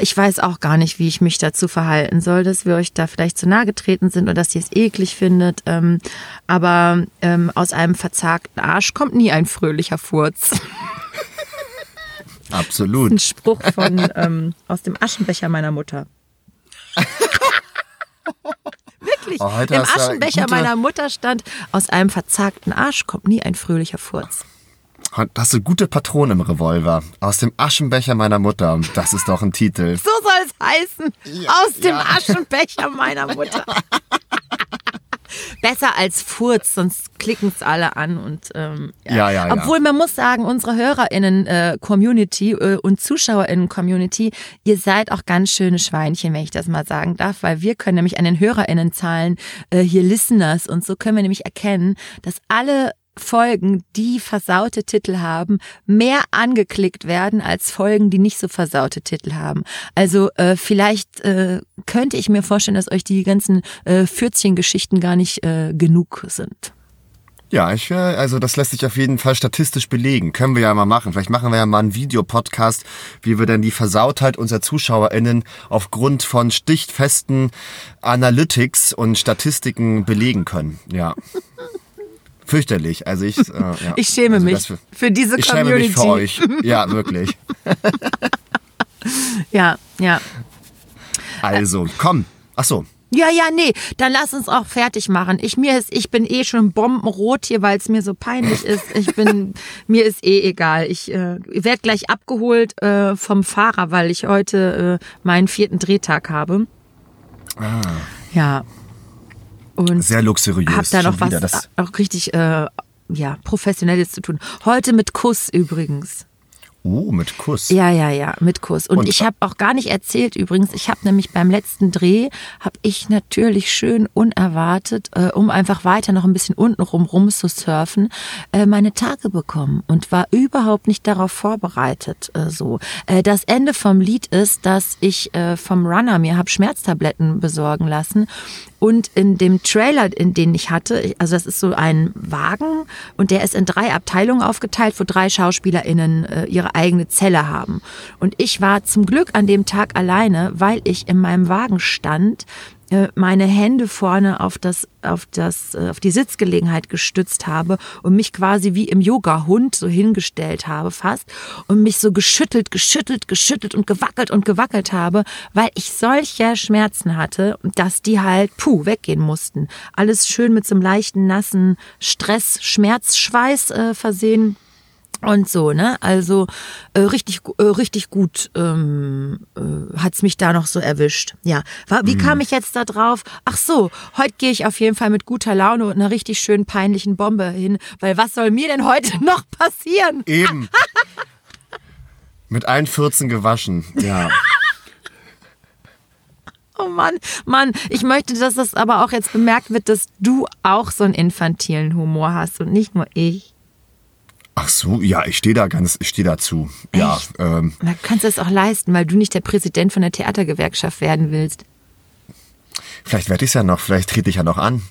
ich weiß auch gar nicht, wie ich mich dazu verhalten soll, dass wir euch da vielleicht zu nahe getreten sind oder dass ihr es eklig findet. Ähm, aber ähm, aus einem verzagten Arsch kommt nie ein fröhlicher Furz. Absolut. Ein Spruch von ähm, aus dem Aschenbecher meiner Mutter. Wirklich. Oh, heute Im Aschenbecher gute- meiner Mutter stand, aus einem verzagten Arsch kommt nie ein fröhlicher Furz. Hast du gute Patronen im Revolver? Aus dem Aschenbecher meiner Mutter. Das ist doch ein Titel. So soll es heißen. aus dem Aschenbecher meiner Mutter. Besser als Furz, sonst klicken es alle an und ähm, Ja, ja, ja. Obwohl man muss sagen, unsere HörerInnen-Community äh, und ZuschauerInnen-Community, ihr seid auch ganz schöne Schweinchen, wenn ich das mal sagen darf, weil wir können nämlich an den HörerInnen-Zahlen äh, hier Listeners und so können wir nämlich erkennen, dass alle Folgen, die versaute Titel haben, mehr angeklickt werden als Folgen, die nicht so versaute Titel haben. Also äh, vielleicht äh, könnte ich mir vorstellen, dass euch die ganzen äh, Fürzchen-Geschichten gar nicht äh, genug sind. Ja, ich, äh, also das lässt sich auf jeden Fall statistisch belegen. Können wir ja mal machen. Vielleicht machen wir ja mal einen Videopodcast, wie wir dann die Versautheit unserer ZuschauerInnen aufgrund von stichfesten Analytics und Statistiken belegen können. Ja. Fürchterlich. Also ich, äh, ja. Ich schäme also mich für- für diese Ich schäme Community. mich für euch. Ja, wirklich. Ja, ja. Also, komm. Ach so. Ja, ja, nee, dann lass uns auch fertig machen. Ich mir ist, ich bin eh schon bombenrot hier, weil es mir so peinlich ist. Ich bin, mir ist eh egal. Ich äh, werde gleich abgeholt äh, vom Fahrer, weil ich heute äh, meinen vierten Drehtag habe. Ja. Und Sehr luxuriös. hab da noch was Das, auch richtig äh, ja professionelles zu tun. Heute mit Kuss übrigens. oh, mit Kuss. Ja, ja, ja, mit Kuss. Und, Und- ich habe auch gar nicht erzählt übrigens, ich habe nämlich beim letzten Dreh, habe ich natürlich schön unerwartet, äh, um einfach weiter noch ein bisschen unten rum rum zu surfen, äh, meine Tage bekommen und war überhaupt nicht darauf vorbereitet. Äh, so, äh, Das Ende vom Lied ist, dass ich äh, vom Runner mir habe Schmerztabletten besorgen lassen und in dem Trailer, in den ich hatte, also das ist so ein Wagen und der ist in drei Abteilungen aufgeteilt, wo drei SchauspielerInnen äh, ihre eigene Zelle haben. Und ich war zum Glück an dem Tag alleine, weil ich in meinem Wagen stand, meine Hände vorne auf das auf das äh, auf die Sitzgelegenheit gestützt habe und mich quasi wie im Yoga Hund so hingestellt habe fast und mich so geschüttelt geschüttelt geschüttelt und gewackelt und gewackelt habe weil ich solche Schmerzen hatte dass die halt puh weggehen mussten. Alles schön mit so einem leichten nassen Stress Schmerzschweiß äh, versehen und so, ne? Also äh, richtig, äh, richtig gut ähm, äh, hat's mich da noch so erwischt. Ja. War, wie kam ich jetzt da drauf? Ach so, heute gehe ich auf jeden Fall mit guter Laune und einer richtig schön peinlichen Bombe hin, weil was soll mir denn heute noch passieren? Eben. Mit allen 14 gewaschen. Ja. Oh Mann, Mann, ich möchte, dass das aber auch jetzt bemerkt wird, dass du auch so einen infantilen Humor hast und nicht nur ich. Ach so, ja, ich stehe da ganz, ich stehe dazu. Ja, Echt? ähm, Da kannst du es auch leisten, weil du nicht der Präsident von der Theatergewerkschaft werden willst. vielleicht werde ich ja noch, vielleicht trete ich ja noch an.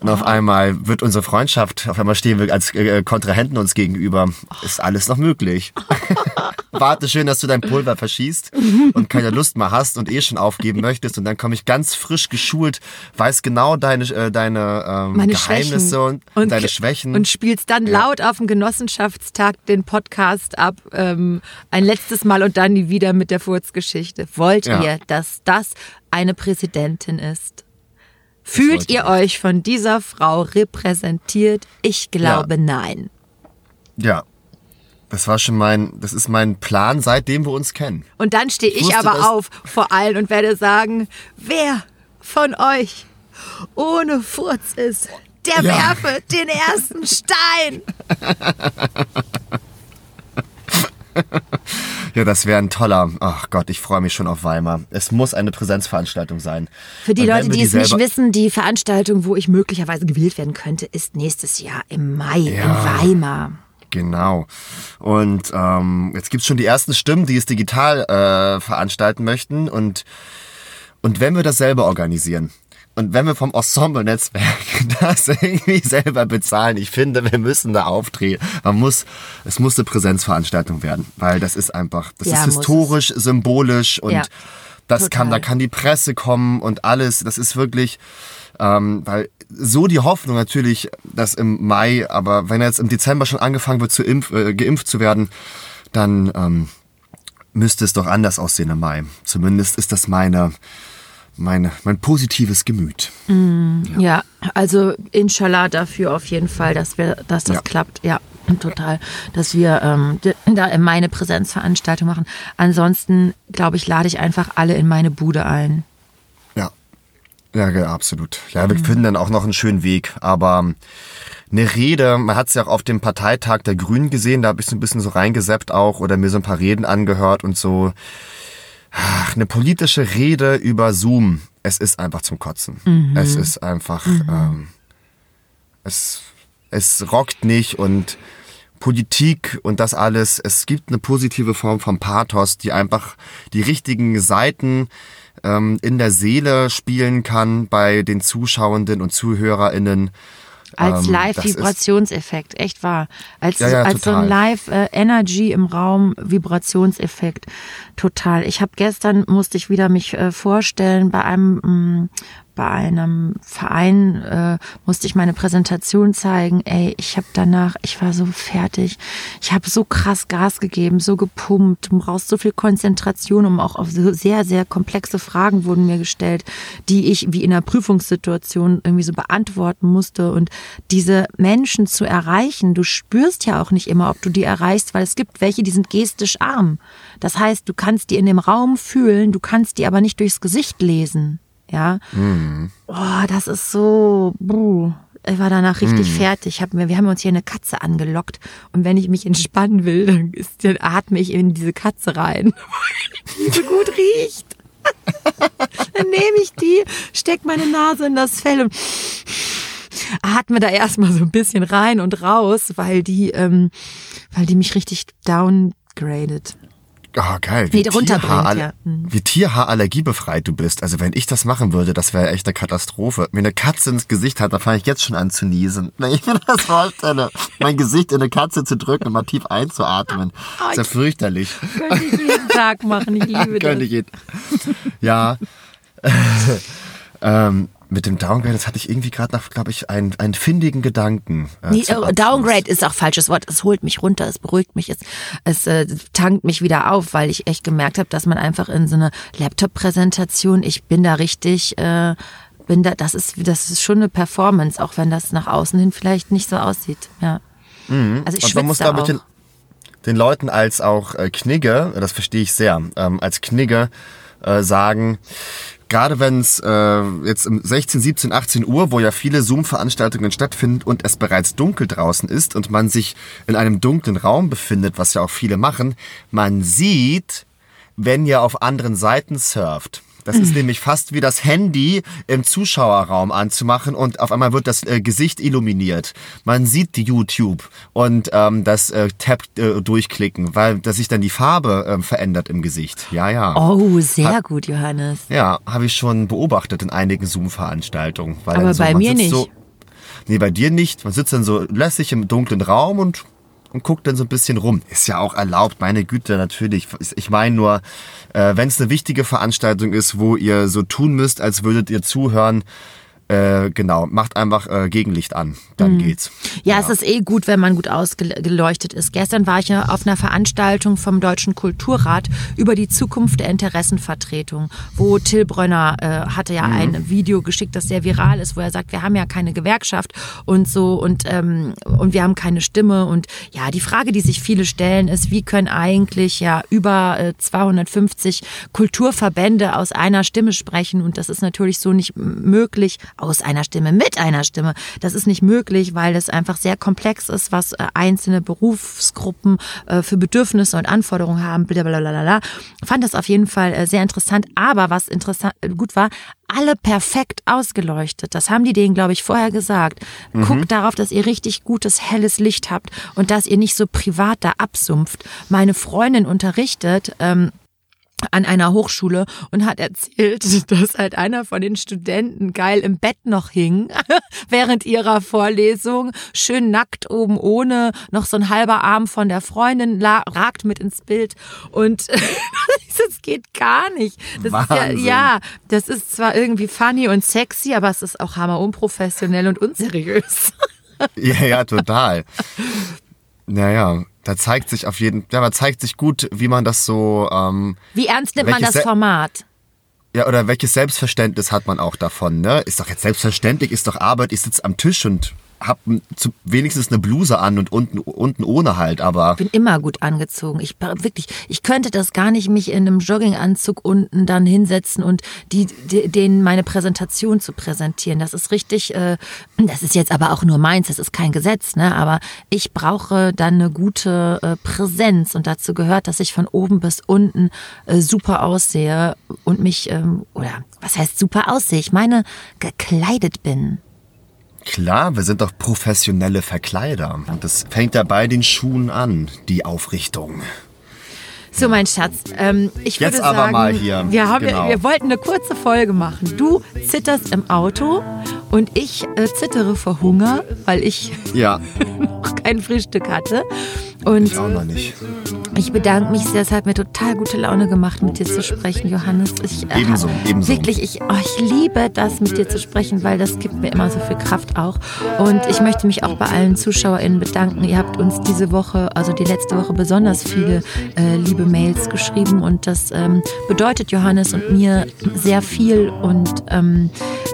Und Oh. auf einmal wird unsere Freundschaft, auf einmal stehen wir als äh, Kontrahenten uns gegenüber. Ist alles noch möglich. Warte schön, dass du dein Pulver verschießt und keine Lust mehr hast und eh schon aufgeben möchtest. Und dann komme ich ganz frisch geschult, weiß genau deine, äh, deine ähm, meine Geheimnisse Schwächen und, deine Schwächen. und spielst dann Ja. laut auf dem Genossenschaftstag den Podcast ab ähm, ein letztes Mal und dann nie wieder mit der Furzgeschichte. Wollt Ja. ihr, dass das eine Präsidentin ist? Fühlt ihr ich. euch von dieser Frau repräsentiert? Ich glaube nein. ja. Das war schon mein, das ist mein Plan, seitdem wir uns kennen. Und dann stehe ich wusste aber das. auf vor allen und werde sagen, wer von euch ohne Furz ist, der Ja. werfe den ersten Stein. Ja, das wäre ein toller. Ach Gott, ich freue mich schon auf Weimar. Es muss eine Präsenzveranstaltung sein. Für die Leute, wir die es nicht wissen, die Veranstaltung, wo ich möglicherweise gewählt werden könnte, ist nächstes Jahr im Mai Ja. in Weimar. Genau. Und ähm, jetzt gibt's schon die ersten Stimmen, die es digital äh, veranstalten möchten. Und, und wenn wir das selber organisieren und wenn wir vom Ensemble-Netzwerk das irgendwie selber bezahlen, ich finde, wir müssen da aufdrehen. Man muss, es muss eine Präsenzveranstaltung werden, weil das ist einfach, das Ja, ist historisch, symbolisch und Ja, das kann, da total. kann die Presse kommen und alles. Das ist wirklich, ähm, weil so die Hoffnung natürlich, dass im Mai, aber wenn jetzt im Dezember schon angefangen wird, zu impf, äh, geimpft zu werden, dann ähm, müsste es doch anders aussehen im Mai. Zumindest ist das meine, meine, mein positives Gemüt. Ja. also inshallah dafür auf jeden Fall, dass wir, dass das Ja. klappt. Ja, total. Dass wir ähm, da in meine Präsenzveranstaltung machen. Ansonsten, glaube ich, lade ich einfach alle in meine Bude ein. Ja. Ja, absolut. Ja, wir finden dann auch noch einen schönen Weg. Aber ähm, eine Rede, man hat es ja auch auf dem Parteitag der Grünen gesehen, da habe ich so ein bisschen so reingeseppt auch oder mir so ein paar Reden angehört und so. Ach, eine politische Rede über Zoom. Es ist einfach zum Kotzen. Es ist einfach, ähm, es, es rockt nicht und Politik und das alles, es gibt eine positive Form von Pathos, die einfach die richtigen Seiten ähm, in der Seele spielen kann bei den Zuschauenden und ZuhörerInnen. Als Ähm, Live-Vibrationseffekt, echt wahr. Als, Ja, ja, als so ein. Live-Energy im Raum, Vibrationseffekt. Total. Ich habe gestern, musste ich wieder mich äh, vorstellen, bei einem, mh, bei einem Verein äh, musste ich meine Präsentation zeigen. Ey, ich habe danach, ich war so fertig. Ich habe so krass Gas gegeben, so gepumpt. Du brauchst so viel Konzentration, um auch auf so sehr, sehr komplexe Fragen wurden mir gestellt, die ich wie in einer Prüfungssituation irgendwie so beantworten musste. Und diese Menschen zu erreichen, du spürst ja auch nicht immer, ob du die erreichst, weil es gibt welche, die sind gestisch arm. Das heißt, du kannst die in dem Raum fühlen, du kannst die aber nicht durchs Gesicht lesen. Ja. Oh, das ist so. Buh. Ich war danach richtig fertig. Hab mir, wir haben uns hier eine Katze angelockt und wenn ich mich entspannen will, dann, ist, dann atme ich in diese Katze rein, die so gut riecht. dann nehme ich die, steck meine Nase in das Fell und atme da erstmal so ein bisschen rein und raus, weil die, ähm, weil die mich richtig downgradet. Ah, geil. Wie, Nee, Tierhaar- ja. Mhm. wie Tierhaarallergiebefreit du bist. Also wenn ich das machen würde, das wäre echt eine Katastrophe. Mir eine Katze ins Gesicht hat, da fange ich jetzt schon an zu niesen. Wenn ich mir das vorstelle, mein Gesicht in eine Katze zu drücken und mal tief einzuatmen. ist ja fürchterlich. Könnte ich jeden Tag machen, ich liebe das. Könnte ich jeden. Ja. ähm, mit dem Downgrade, das hatte ich irgendwie gerade noch, glaube ich, einen, einen findigen Gedanken. Äh, Nee, Abschluss. Downgrade ist auch falsches Wort. Es holt mich runter, es beruhigt mich, es, es äh, tankt mich wieder auf, weil ich echt gemerkt habe, dass man einfach in so eine Laptop-Präsentation, ich bin da richtig, äh, bin da, das ist, das ist schon eine Performance, auch wenn das nach außen hin vielleicht nicht so aussieht. Ja. Also ich Und man muss, glaube auch. den Leuten als auch äh, Knigge, das verstehe ich sehr, ähm, als Knigge äh, sagen, gerade wenn es äh, jetzt um 16, 17, 18 Uhr, wo ja viele Zoom-Veranstaltungen stattfinden und es bereits dunkel draußen ist und man sich in einem dunklen Raum befindet, was ja auch viele machen, man sieht, wenn ihr auf anderen Seiten surft. Das ist nämlich fast wie das Handy im Zuschauerraum anzumachen und auf einmal wird das äh, Gesicht illuminiert. Man sieht die YouTube und ähm, das äh, Tab äh, durchklicken, weil dass sich dann die Farbe ähm, verändert im Gesicht. Ja, ja. Oh, sehr gut, Johannes. Ja, habe ich schon beobachtet in einigen Zoom-Veranstaltungen. Aber so, bei mir nicht. So, nee, bei dir nicht. Man sitzt dann so lässig im dunklen Raum und, und guckt dann so ein bisschen rum. Ist ja auch erlaubt, meine Güte, natürlich. Ich meine nur, äh, wenn es eine wichtige Veranstaltung ist, wo ihr so tun müsst, als würdet ihr zuhören, äh, genau, macht einfach äh, Gegenlicht an. Dann geht's. Ja, es ist eh gut, wenn man gut ausgeleuchtet ist. Gestern war ich ja auf einer Veranstaltung vom Deutschen Kulturrat über die Zukunft der Interessenvertretung, wo Till Brönner äh, hatte ja ein Video geschickt, das sehr viral ist, wo er sagt, wir haben ja keine Gewerkschaft und so und ähm, und wir haben keine Stimme. Und ja, die Frage, die sich viele stellen, ist, wie können eigentlich ja über äh, 250 Kulturverbände aus einer Stimme sprechen? Und das ist natürlich so nicht möglich, aus einer Stimme, mit einer Stimme. Das ist nicht möglich, weil es einfach sehr komplex ist, was äh, einzelne Berufsgruppen äh, für Bedürfnisse und Anforderungen haben. Blablabla. Fand das auf jeden Fall äh, sehr interessant. Aber was interessant gut war, alle perfekt ausgeleuchtet. Das haben die denen, glaube ich, vorher gesagt. Mhm. Guckt darauf, dass ihr richtig gutes, helles Licht habt und dass ihr nicht so privat da absumpft. Meine Freundin unterrichtet ähm, an einer Hochschule und hat erzählt, dass halt einer von den Studenten geil im Bett noch hing während ihrer Vorlesung, schön nackt oben ohne, noch so ein halber Arm von der Freundin ragt mit ins Bild und das geht gar nicht. Das ist ja, ja, das ist zwar irgendwie funny und sexy, aber es ist auch hammer unprofessionell und unseriös. ja, ja, total. Naja, da zeigt sich auf jeden, ja, da zeigt sich gut, wie man das so. Ähm, wie ernst nimmt man das Format? Ja, oder welches Selbstverständnis hat man auch davon, ne? Ist doch jetzt selbstverständlich, ist doch Arbeit, ich sitze am Tisch und hab wenigstens eine Bluse an und unten, unten ohne halt, aber. Ich bin immer gut angezogen. Ich wirklich, ich könnte das gar nicht mich in einem Jogginganzug unten dann hinsetzen und die, die denen meine Präsentation zu präsentieren. Das ist richtig, äh, das ist jetzt aber auch nur meins, das ist kein Gesetz, ne? Aber ich brauche dann eine gute äh, Präsenz und dazu gehört, dass ich von oben bis unten äh, super aussehe und mich, ähm, oder was heißt super aussehe? Ich meine, gekleidet bin. Klar, wir sind doch professionelle Verkleider. Das fängt ja bei den Schuhen an, die Aufrichtung. So, mein Schatz, ähm, ich würde Jetzt aber sagen, mal hier. Wir, haben, Genau. wir wollten eine kurze Folge machen. Du zitterst im Auto und ich äh, zittere vor Hunger, weil ich Ja, noch kein Frühstück hatte. Und ich auch noch nicht. Ich bedanke mich sehr, es hat mir total gute Laune gemacht, mit dir zu sprechen, Johannes. Ich, äh, Ebenso, ebenso. Wirklich, ich, oh, ich liebe das, mit dir zu sprechen, weil das gibt mir immer so viel Kraft auch. Und ich möchte mich auch bei allen ZuschauerInnen bedanken. Ihr habt uns diese Woche, also die letzte Woche, besonders viele äh, liebe Mails geschrieben und das ähm, bedeutet Johannes und mir sehr viel und ähm,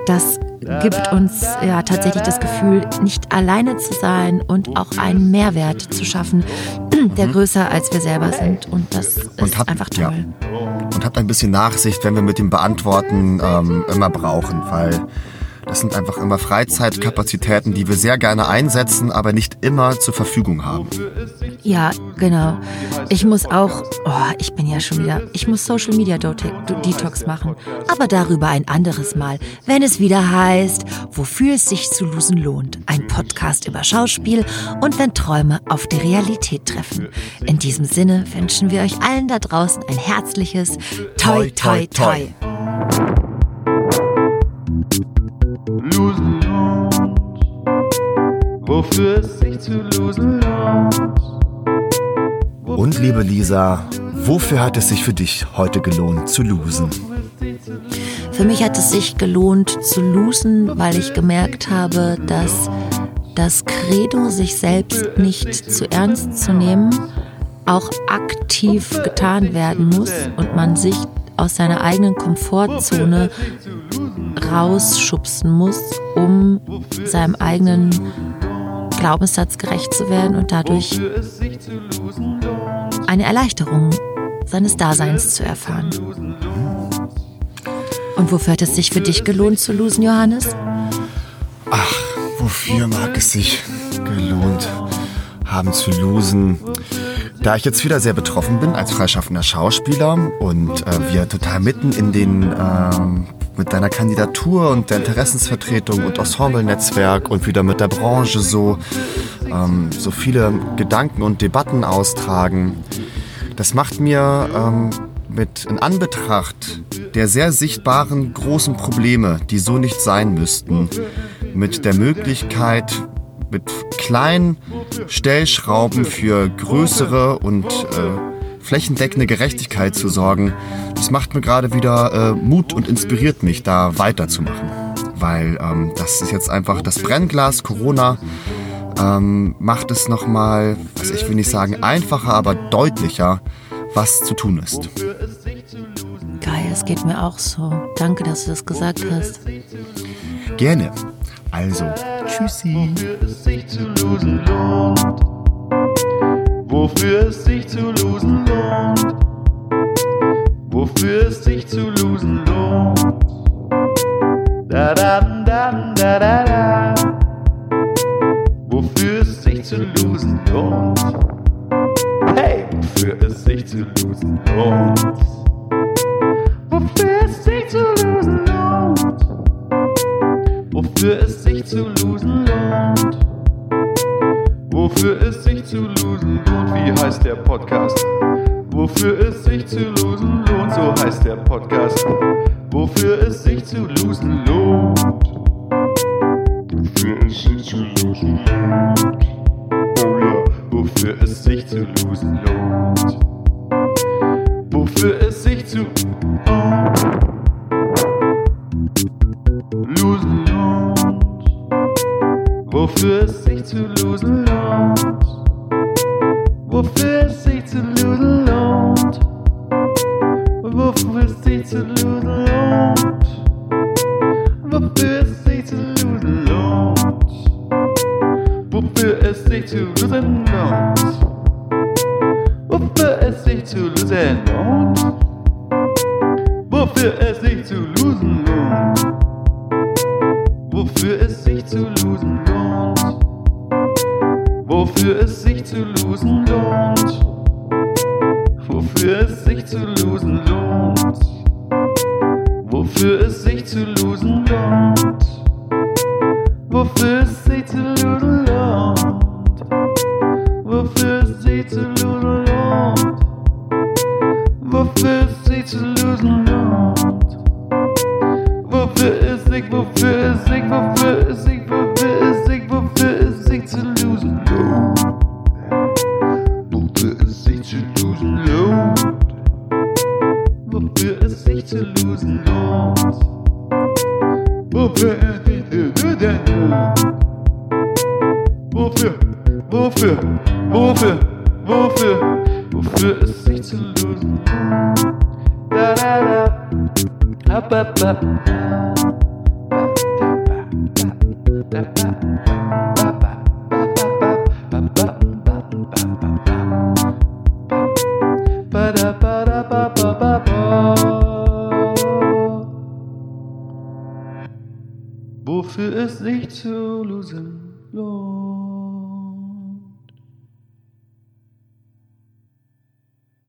das gibt uns ja tatsächlich das Gefühl, nicht alleine zu sein und auch einen Mehrwert zu schaffen, der größer als wir selber sind. Und das ist Und habt- einfach toll. ja. Und habt ein bisschen Nachsicht, wenn wir mit dem Beantworten ähm, immer brauchen, weil das sind einfach immer Freizeitkapazitäten, die wir sehr gerne einsetzen, aber nicht immer zur Verfügung haben. Ja, genau. Ich muss auch, oh, ich bin ja schon wieder, ich muss Social Media Detox machen. Aber darüber ein anderes Mal, wenn es wieder heißt, wofür es sich zu losen lohnt. Ein Podcast über Schauspiel und wenn Träume auf die Realität treffen. In diesem Sinne wünschen wir euch allen da draußen ein herzliches Toi, Toi, Toi. Losen lohnt. Wofür es sich zu losen lohnt. Und liebe Lisa, wofür hat es sich für dich heute gelohnt zu losen? Für mich hat es sich gelohnt zu losen, weil ich gemerkt habe, dass das Credo, sich selbst nicht zu ernst zu nehmen, auch aktiv getan werden muss und man sich aus seiner eigenen Komfortzone rausschubsen muss, um seinem eigenen Glaubenssatz gerecht zu werden und dadurch eine Erleichterung seines Daseins zu erfahren. Und wofür hat es sich für dich gelohnt zu losen, Johannes? Wofür mag es sich gelohnt haben zu losen? Da ich jetzt wieder sehr betroffen bin als freischaffender Schauspieler und äh, wir total mitten in den ähm, mit deiner Kandidatur und der Interessensvertretung und Ensemble-Netzwerk und wieder mit der Branche so ähm, so viele Gedanken und Debatten austragen. Das macht mir ähm, mit in Anbetracht der sehr sichtbaren großen Probleme, die so nicht sein müssten, mit der Möglichkeit, mit kleinen Stellschrauben für größere und äh, flächendeckende Gerechtigkeit zu sorgen, das macht mir gerade wieder äh, Mut und inspiriert mich, da weiterzumachen. Weil ähm, das ist jetzt einfach das Brennglas Corona ähm, macht es nochmal, was ich will nicht sagen einfacher, aber deutlicher, was zu tun ist. Geil, es geht mir auch so. Danke, dass du das gesagt hast. Gerne. Also, tschüssi wofür es sich zu losen lohnt. Wofür es sich zu losen lohnt. Da da da da da da. Wofür es sich zu losen lohnt. Hey, wofür es sich zu losen lohnt. Wofür es sich zu losen lohnt. Wofür es sich zu losen lohnt. Wofür ist sich zu losen lohnt, wie heißt der Podcast? Wofür ist sich zu losen lohnt, so heißt der Podcast. Wofür ist sich zu losen lohnt. Wofür es sich zu losen lohnt. Oh ja, wofür es sich zu losen lohnt. Wofür es sich zu oh, losen lohnt. Wofür es sich zu losen lohnt. will.